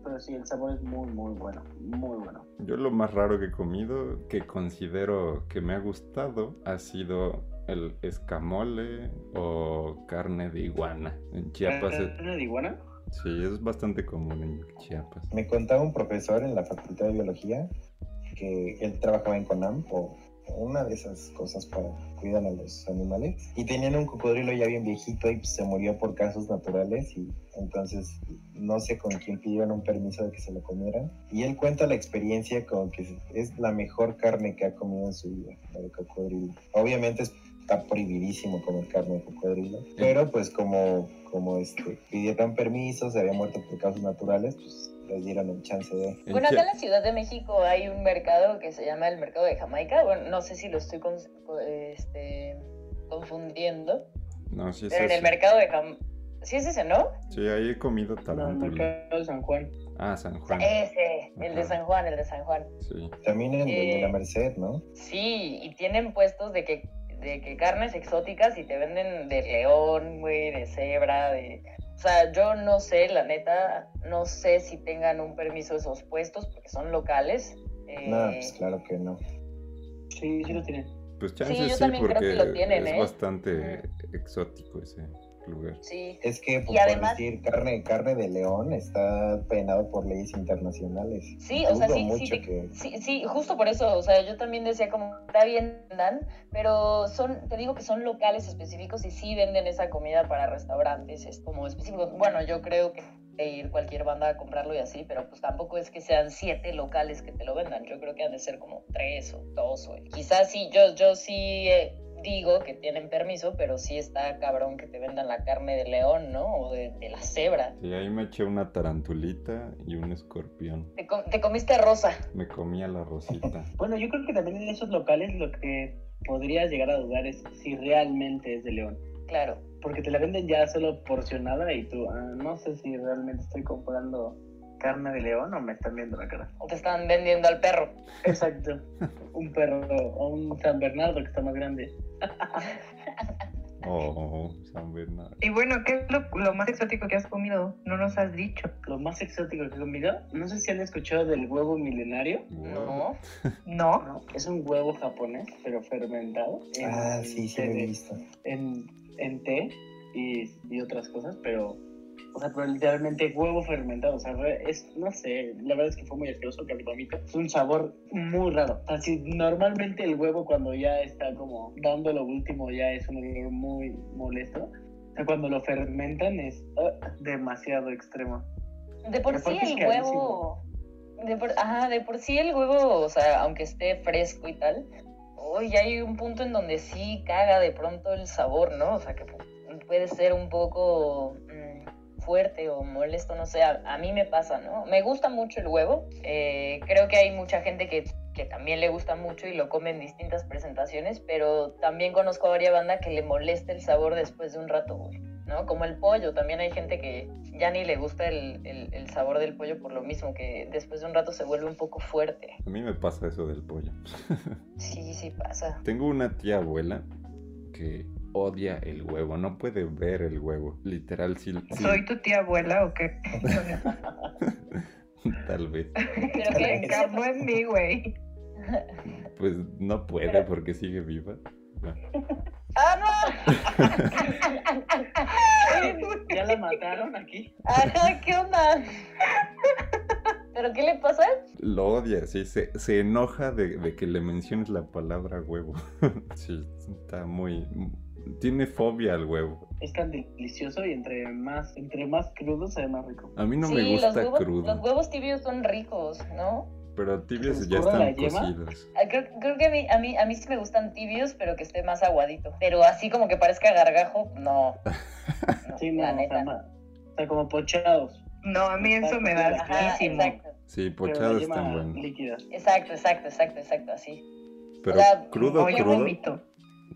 Pero sí, el sabor es muy, muy bueno. Muy bueno. Yo lo más raro que he comido, que considero que me ha gustado, ha sido el escamole o carne de iguana. En Chiapas, es- ¿Carne de iguana? sí, es bastante común en Chiapas. Me contaba un profesor en la Facultad de Biología que él trabajaba en CONAM o una de esas cosas para cuidar a los animales. Y tenían un cocodrilo ya bien viejito y pues, se murió por casos naturales y entonces no sé con quién pidieron un permiso de que se lo comieran. Y él cuenta la experiencia como que es la mejor carne que ha comido en su vida, la de cocodrilo. Obviamente está prohibidísimo comer carne de cocodrilo, pero pues como como este pidieron permiso, se había muerto por causas naturales, pues les dieron el chance de... En Bueno, acá en la Ciudad de México hay un mercado que se llama el mercado de Jamaica. Bueno, no sé si lo estoy con- este, confundiendo, No, sí es pero en el ese. mercado de Jamaica... ¿Sí es ese, no? Sí, ahí he comido No, el mercado de San Juan. Ah, San Juan. Ese, el de. San Juan, el de San Juan. Sí. También el, el de la Eh, Merced, ¿no? Sí, y tienen puestos de que, de que carnes exóticas y te venden de león, güey, de cebra, de... O sea, yo no sé, la neta, no sé si tengan un permiso esos puestos porque son locales. eh, No, pues claro que no. Sí, sí lo tienen. Pues Sí, chance yo sí, también creo porque que lo tienen, es ¿eh? bastante exótico ese lugar. Sí, Es que, pues, Y además- por decir carne, carne de león está penado por leyes internacionales. Sí, o sea, sí, sí, que... sí, sí, justo por eso, o sea, yo también decía como, está bien, dan, pero son, te digo que son locales específicos y sí venden esa comida para restaurantes, es como específico. Bueno, yo creo que ir cualquier banda a comprarlo y así, pero pues tampoco es que sean siete locales que te lo vendan, yo creo que han de ser como tres o dos, güey. Quizás sí, yo, yo sí eh, digo que tienen permiso, pero sí está cabrón que te vendan la carne de león, ¿no? O de, de la cebra. Sí, ahí me eché una tarantulita y un escorpión. Te, com- te comiste rosa. Me comía la rosita. Bueno, yo creo que también en esos locales lo que podrías llegar a dudar es si realmente es de león. Claro. Porque te la venden ya solo porcionada y tú, ah, no sé si realmente estoy comprando carne de león o me están viendo la cara. O te están vendiendo al perro. Exacto. un perro o un San Bernardo que está más grande. Oh, San Bernardo. Y bueno, ¿qué es lo, lo más exótico que has comido? No nos has dicho. Lo más exótico que he comido, no sé si han escuchado del huevo milenario. No. No. No, es un huevo japonés, pero fermentado. en Ah, sí, sí lo he visto. En, en té y, y otras cosas, pero, o sea, pero literalmente huevo fermentado, o sea, es, no sé, la verdad es que fue muy asqueroso, casi vomito. Es un sabor muy raro. O sea, si normalmente el huevo cuando ya está como dando lo último ya es un olor muy molesto, o sea, cuando lo fermentan es ah, demasiado extremo. De por sí el huevo. De por, ajá, de por sí el huevo, o sea, aunque esté fresco y tal, hoy hay un punto en donde sí caga de pronto el sabor, ¿no? O sea, que pu- puede ser un poco fuerte o molesto, no sé, a, a mí me pasa, ¿no? Me gusta mucho el huevo, eh, creo que hay mucha gente que, que también le gusta mucho y lo come en distintas presentaciones, pero también conozco a varias bandas que le molesta el sabor después de un rato, güey. ¿no? Como el pollo, también hay gente que ya ni le gusta el, el- el sabor del pollo por lo mismo, que después de un rato se vuelve un poco fuerte. A mí me pasa eso del pollo. Sí, sí pasa. Tengo una tía abuela que odia el huevo, no puede ver el huevo. Literal, sí, sí, ¿Soy tu tía abuela o qué? tal vez. Pero que encarnó en mí, güey. Pues no puede porque sigue viva. ¡Ah, no! ¿Ya la mataron aquí? Ajá, ¿qué onda? ¿Pero qué le pasa? Lo odia, sí, se, se enoja de, de que le menciones la palabra huevo. sí, está muy... Tiene fobia al huevo. Es tan delicioso y entre más, entre más crudo se ve más rico. A mí no sí, me los gusta huevos, crudo, los huevos tibios son ricos, ¿no? pero tibios ¿Se ya están cocidos. Ah, Creo, creo que a mí, a, mí, a mí sí me gustan tibios, pero que esté más aguadito. Pero así como que parezca gargajo, no. No, Sí, no, la o sea, neta. o sea, como pochados. No, a mí eso me da asquísimo. Sí, pochados están buenos. líquida. Exacto, exacto, exacto, exacto, así. Pero O sea, crudo, crudo, vomito.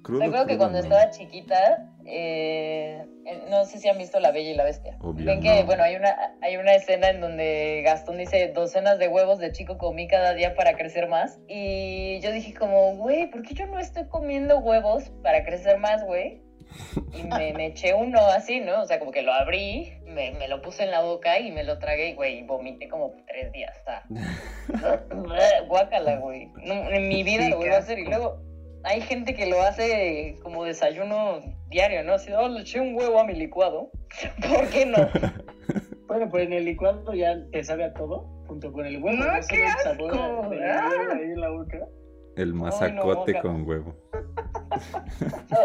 Crudo, Recuerdo que crudo, cuando no. estaba chiquita, eh, no sé si han visto La Bella y la Bestia. Obvio Ven que, no. bueno, hay una, hay una escena en donde Gastón dice docenas de huevos de chico comí cada día para crecer más. Y yo dije como, güey, ¿por qué yo no estoy comiendo huevos para crecer más, güey? Y me, me eché uno así, ¿no? O sea, como que lo abrí, me, me lo puse en la boca y me lo tragué y, güey, vomité como tres días. O sea, guácala, güey. No, en mi vida lo vuelvo a hacer y luego hay gente que lo hace como desayuno diario, ¿no? Así, oh, le eché un huevo a mi licuado. ¿Por qué no? Bueno, pues en el licuado ya te sabe a todo, junto con el huevo. No, solo qué el sabor asco. del Ah. huevo ahí en la boca. El mazacote con huevo.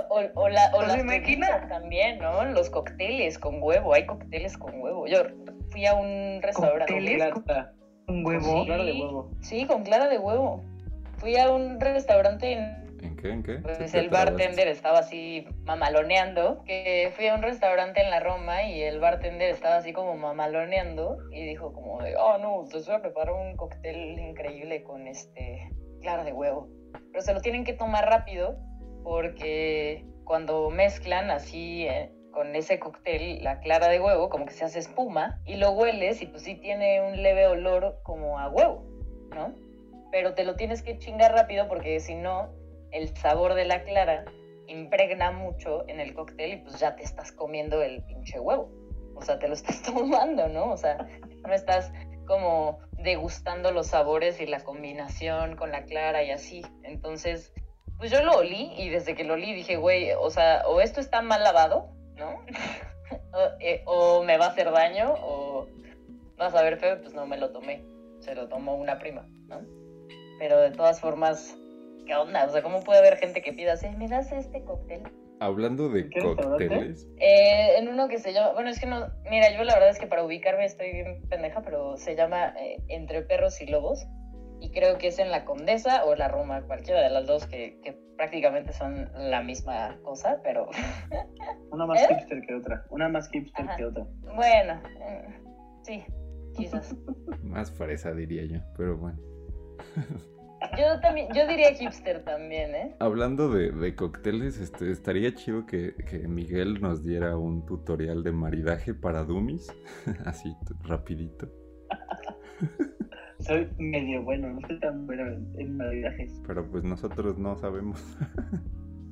O, o- o la- o Pues las imagina. también, ¿no? Los cócteles con huevo, hay cócteles con huevo. Yo fui a un restaurante. ¿Cócteles? Con huevo. clara de huevo. Sí, con clara de huevo. Fui a un restaurante en ¿En qué? ¿En qué? Pues ¿Te el bartender estaba así mamaloneando, que fui a un restaurante en la Roma y el bartender estaba así como mamaloneando y dijo como de, oh no, les voy a preparar un cóctel increíble con este clara de huevo. Pero se lo tienen que tomar rápido porque cuando mezclan así eh, con ese cóctel la clara de huevo como que se hace espuma y lo hueles y pues sí tiene un leve olor como a huevo, ¿no? Pero te lo tienes que chingar rápido porque si no el sabor de la clara impregna mucho en el cóctel y pues ya te estás comiendo el pinche huevo. O sea, te lo estás tomando, ¿no? O sea, no estás como degustando los sabores y la combinación con la clara y así. Entonces, pues yo lo olí y desde que lo olí dije, güey, o sea, o esto está mal lavado, ¿no? o, eh, o me va a hacer daño o vas a ver feo, pues no me lo tomé. Se lo tomó una prima, ¿no? Pero de todas formas, ¿qué onda? O sea, ¿cómo puede haber gente que pida así, me das este cóctel? Hablando de cócteles, Eh, en uno que se llama, bueno, es que no, mira, yo la verdad es que para ubicarme estoy bien pendeja, pero se llama eh, Entre Perros y Lobos. Y creo que es en la Condesa o la Roma, cualquiera de las dos que, que prácticamente son la misma cosa, pero Una más ¿Eh? hipster que otra. Una más hipster Ajá. que otra. bueno, eh, sí, quizás. más fresa diría yo, pero bueno. Yo también, yo diría hipster también, ¿eh? Hablando de, de cócteles, este, estaría chido que, que Miguel nos diera un tutorial de maridaje para dummies, así rapidito. Soy medio bueno, no soy tan bueno en, en maridajes. Pero pues nosotros no sabemos.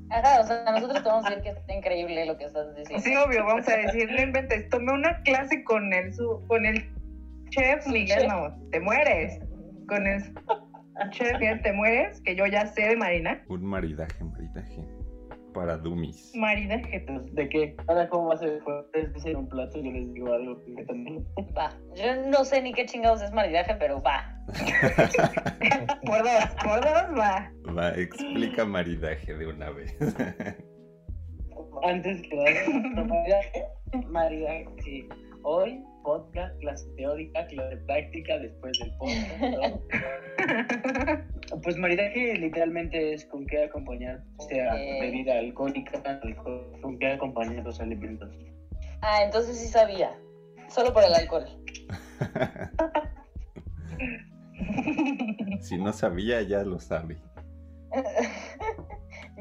Ajá, o sea, nosotros te vamos a decir que está increíble lo que estás diciendo. Sí, obvio, vamos a decir, no inventes. Tomé una clase con el, su- con el chef Miguel, chef. no, te mueres. Con el chef Miguel, te mueres, que yo ya sé de marina. Un maridaje, maridaje para dummies. Maridaje. Pues, ¿De qué? Ahora, ¿cómo va a ser? Ustedes dicen un plato, yo les digo algo que también. Va, yo no sé ni qué chingados es maridaje, pero va. Por dos, por dos va. Va, explica maridaje de una vez. Antes que nada, maridaje, maridaje, sí. Hoy, podcast, clase teórica, clase práctica, después del podcast. ¿no? Pues maridaje literalmente es con qué acompañar, o sea, bebida alcohólica, alcohol, con qué acompañar los alimentos. Ah, entonces sí sabía. Solo por el alcohol. si no sabía, ya lo sabe.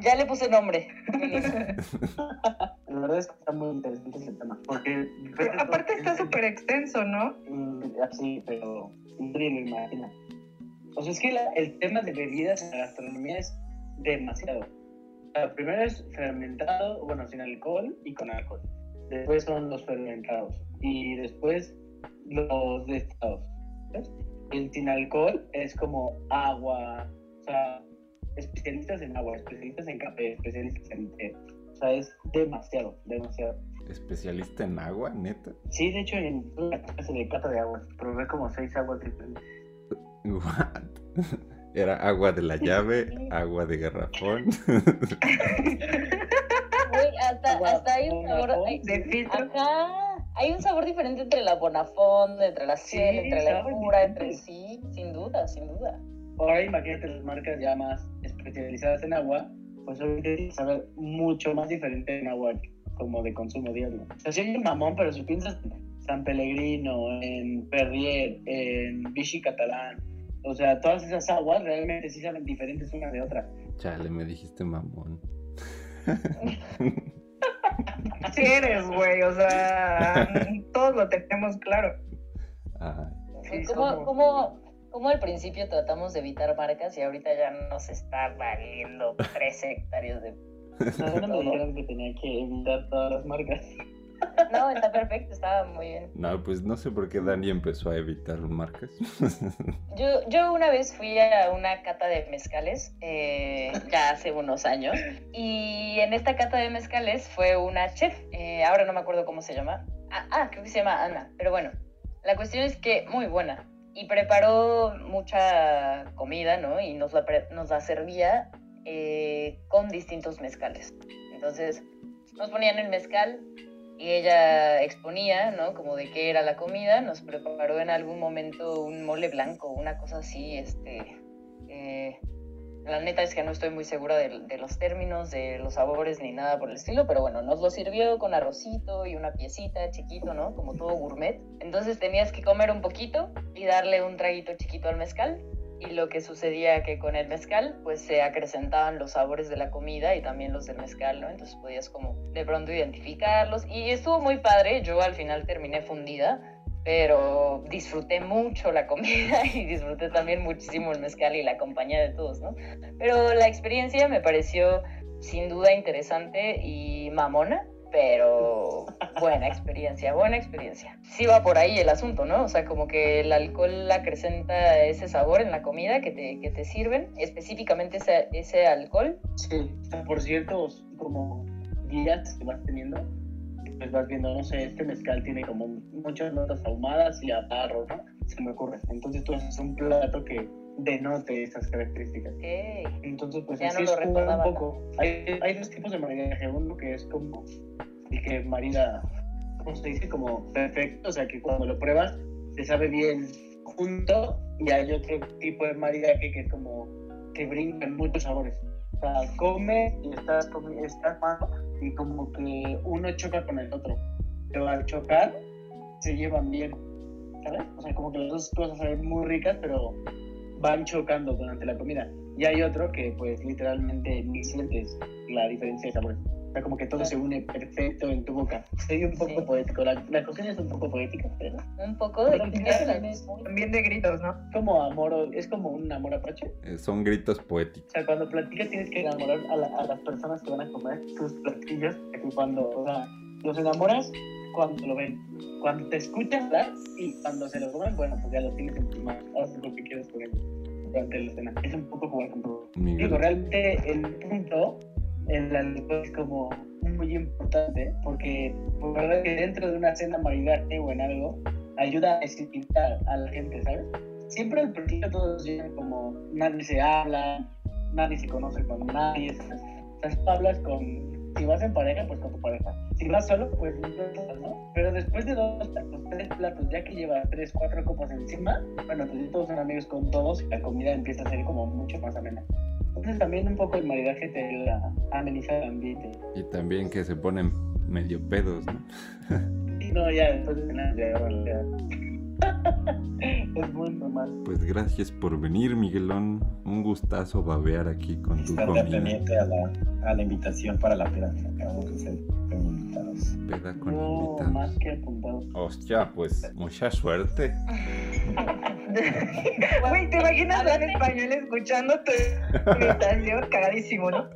ya le puse nombre. La verdad es que está muy interesante ese tema, porque... Pero aparte está súper extenso, ¿no? Mm, Así, pero nadie lo imagina. O sea, es que la- el tema de bebidas en la gastronomía es demasiado. O sea, primero es fermentado, bueno, sin alcohol y con alcohol. Después son los fermentados. Y después los destilados. ¿ves? El sin alcohol es como agua, o sea, especialistas en agua, especialistas en café, especialistas en té. O sea, es demasiado, demasiado. Especialista en agua, neta. Sí, de hecho, en una clase de cata de aguas, probé como seis aguas diferentes. What? Era agua de la llave, agua de garrafón. Güey, hasta, hasta hay un sabor. Bonafont. hay- De filtro. Ajá. Hay un sabor diferente entre la Bonafont, entre la Ciel, Sí, entre la Pura, entre sí, sin duda, sin duda. Ahora imagínate las marcas ya más especializadas en agua, pues obviamente tienes que saber mucho más diferente en agua como de consumo diario. O sea, sí hay un mamón, pero si piensas en San Pellegrino, en Perrier, en Vichy Catalán, o sea, todas esas aguas realmente sí saben diferentes una de otra. Chale, me dijiste mamón. Sí eres, güey, o sea, todos lo tenemos claro. Ay, Sí, ¿Cómo, somos- cómo, cómo al principio tratamos de evitar marcas y ahorita ya nos está valiendo tres hectáreas de... A mí no me dijeron que tenía que evitar todas las marcas. No, está perfecto, estaba muy bien. No, pues no sé por qué Dani empezó a evitar marcas. Yo, yo una vez fui a una cata de mezcales, eh, ya hace unos años, y en esta cata de mezcales fue una chef, eh, ahora no me acuerdo cómo se llama. Ah, ah, creo que se llama Ana, pero bueno, la cuestión es que muy buena. Y preparó mucha comida, ¿no? Y nos la, nos la servía eh, con distintos mezcales. Entonces, nos ponían el mezcal y ella exponía, ¿no? Como de qué era la comida, nos preparó en algún momento un mole blanco, una cosa así, este, eh, La neta es que no estoy muy segura de, los términos, de los sabores ni nada por el estilo, pero bueno, nos lo sirvió con arrocito y una piecita chiquito, ¿no? Como todo gourmet. Entonces tenías que comer un poquito y darle un traguito chiquito al mezcal. Y lo que sucedía que con el mezcal, pues se acrecentaban los sabores de la comida y también los del mezcal, ¿no? Entonces podías como de pronto identificarlos. Y estuvo muy padre, yo al final terminé fundida pero disfruté mucho la comida y disfruté también muchísimo el mezcal y la compañía de todos, ¿no? Pero la experiencia me pareció sin duda interesante y mamona, pero buena experiencia, buena experiencia. Sí va por ahí el asunto, ¿no? O sea, como que el alcohol acrecenta ese sabor en la comida que te, que te sirven, específicamente ese, ese alcohol. Sí, por cierto, como guías que vas teniendo, pues vas viendo, no sé, este mezcal tiene como muchas notas ahumadas y a barro, ¿no? Se me ocurre. Entonces tú haces un plato que denote esas características. Okay. Entonces, pues Ya así no lo es un poco. Hay, hay dos tipos de maridaje. Uno que es como el que marida, ¿cómo se dice? Como perfecto, o sea, que cuando lo pruebas te sabe bien junto. Y hay otro tipo de maridaje que es como que brincan muchos sabores. O sea, come y estás, estás y como que uno choca con el otro. Pero al chocar se llevan bien, ¿sabes? O sea, como que las dos cosas saben muy ricas, pero van chocando durante la comida. Y hay otro que pues literalmente ni sientes la diferencia de sabores. Sea, como que todo se une perfecto en tu boca. Soy un poco Sí. poético. La, la cocina es un poco poética, pero Un poco de... Pero también de gritos, ¿no? como amor, es como un amor apache. Eh, son gritos poéticos. O sea, cuando platicas tienes que enamorar a, la- a las personas que van a comer tus platillos. Cuando, o sea, los enamoras cuando lo ven. Cuando te escuchan hablar y cuando se lo comen, bueno, pues ya lo tienes en tu mano. Haces lo que quieras con ellos durante la cena. Es un poco como el control. Miguel. Digo, realmente el punto, el alcohol es como muy importante porque, por verdad que dentro de una cena maridaje o en algo, ayuda a excitar a la gente, ¿sabes? Siempre al principio todos llegan como, nadie se habla, nadie se conoce con nadie. O sea, con, si vas en pareja, pues con tu pareja. Si vas solo, pues ¿no? Pero después de dos platos, tres platos, ya que llevas tres, cuatro copas encima, bueno, pues ya todos son amigos con todos y la comida empieza a ser como mucho más amena. Entonces también un poco el maridaje te ayuda a amenizar el ambiente. Y también que se ponen medio pedos, ¿no? Y no, ya cenar ya órale, ya. es muy normal. Pues gracias por venir, Miguelón. Un gustazo babear aquí con tu Estate comida. pendiente a la, a la invitación para la peda. Acabamos de ser invitados. Peda con No, invitados. más que apuntado. Hostia, pues mucha suerte. Güey, ¿te imaginas en español escuchando tu invitación? Cagadísimo, ¿no?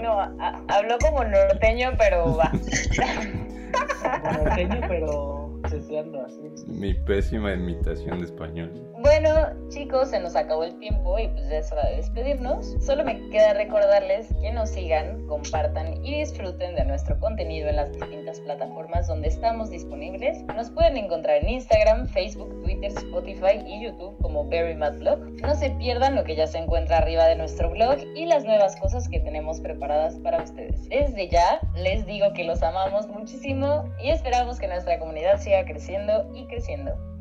No, habló como norteño, pero va. Como norteño, pero Mi pésima imitación de español. Bueno, chicos, se nos acabó el tiempo y pues ya es hora de despedirnos. Solo me queda recordarles que nos sigan, compartan y disfruten de nuestro contenido en las distintas plataformas donde estamos disponibles. Nos pueden encontrar en Instagram, Facebook, Twitter, Spotify y YouTube como Blog. No se pierdan lo que ya se encuentra arriba de nuestro blog y las nuevas cosas que tenemos preparadas para ustedes. Desde ya les digo que los amamos muchísimo y esperamos que nuestra comunidad siga creciendo y creciendo.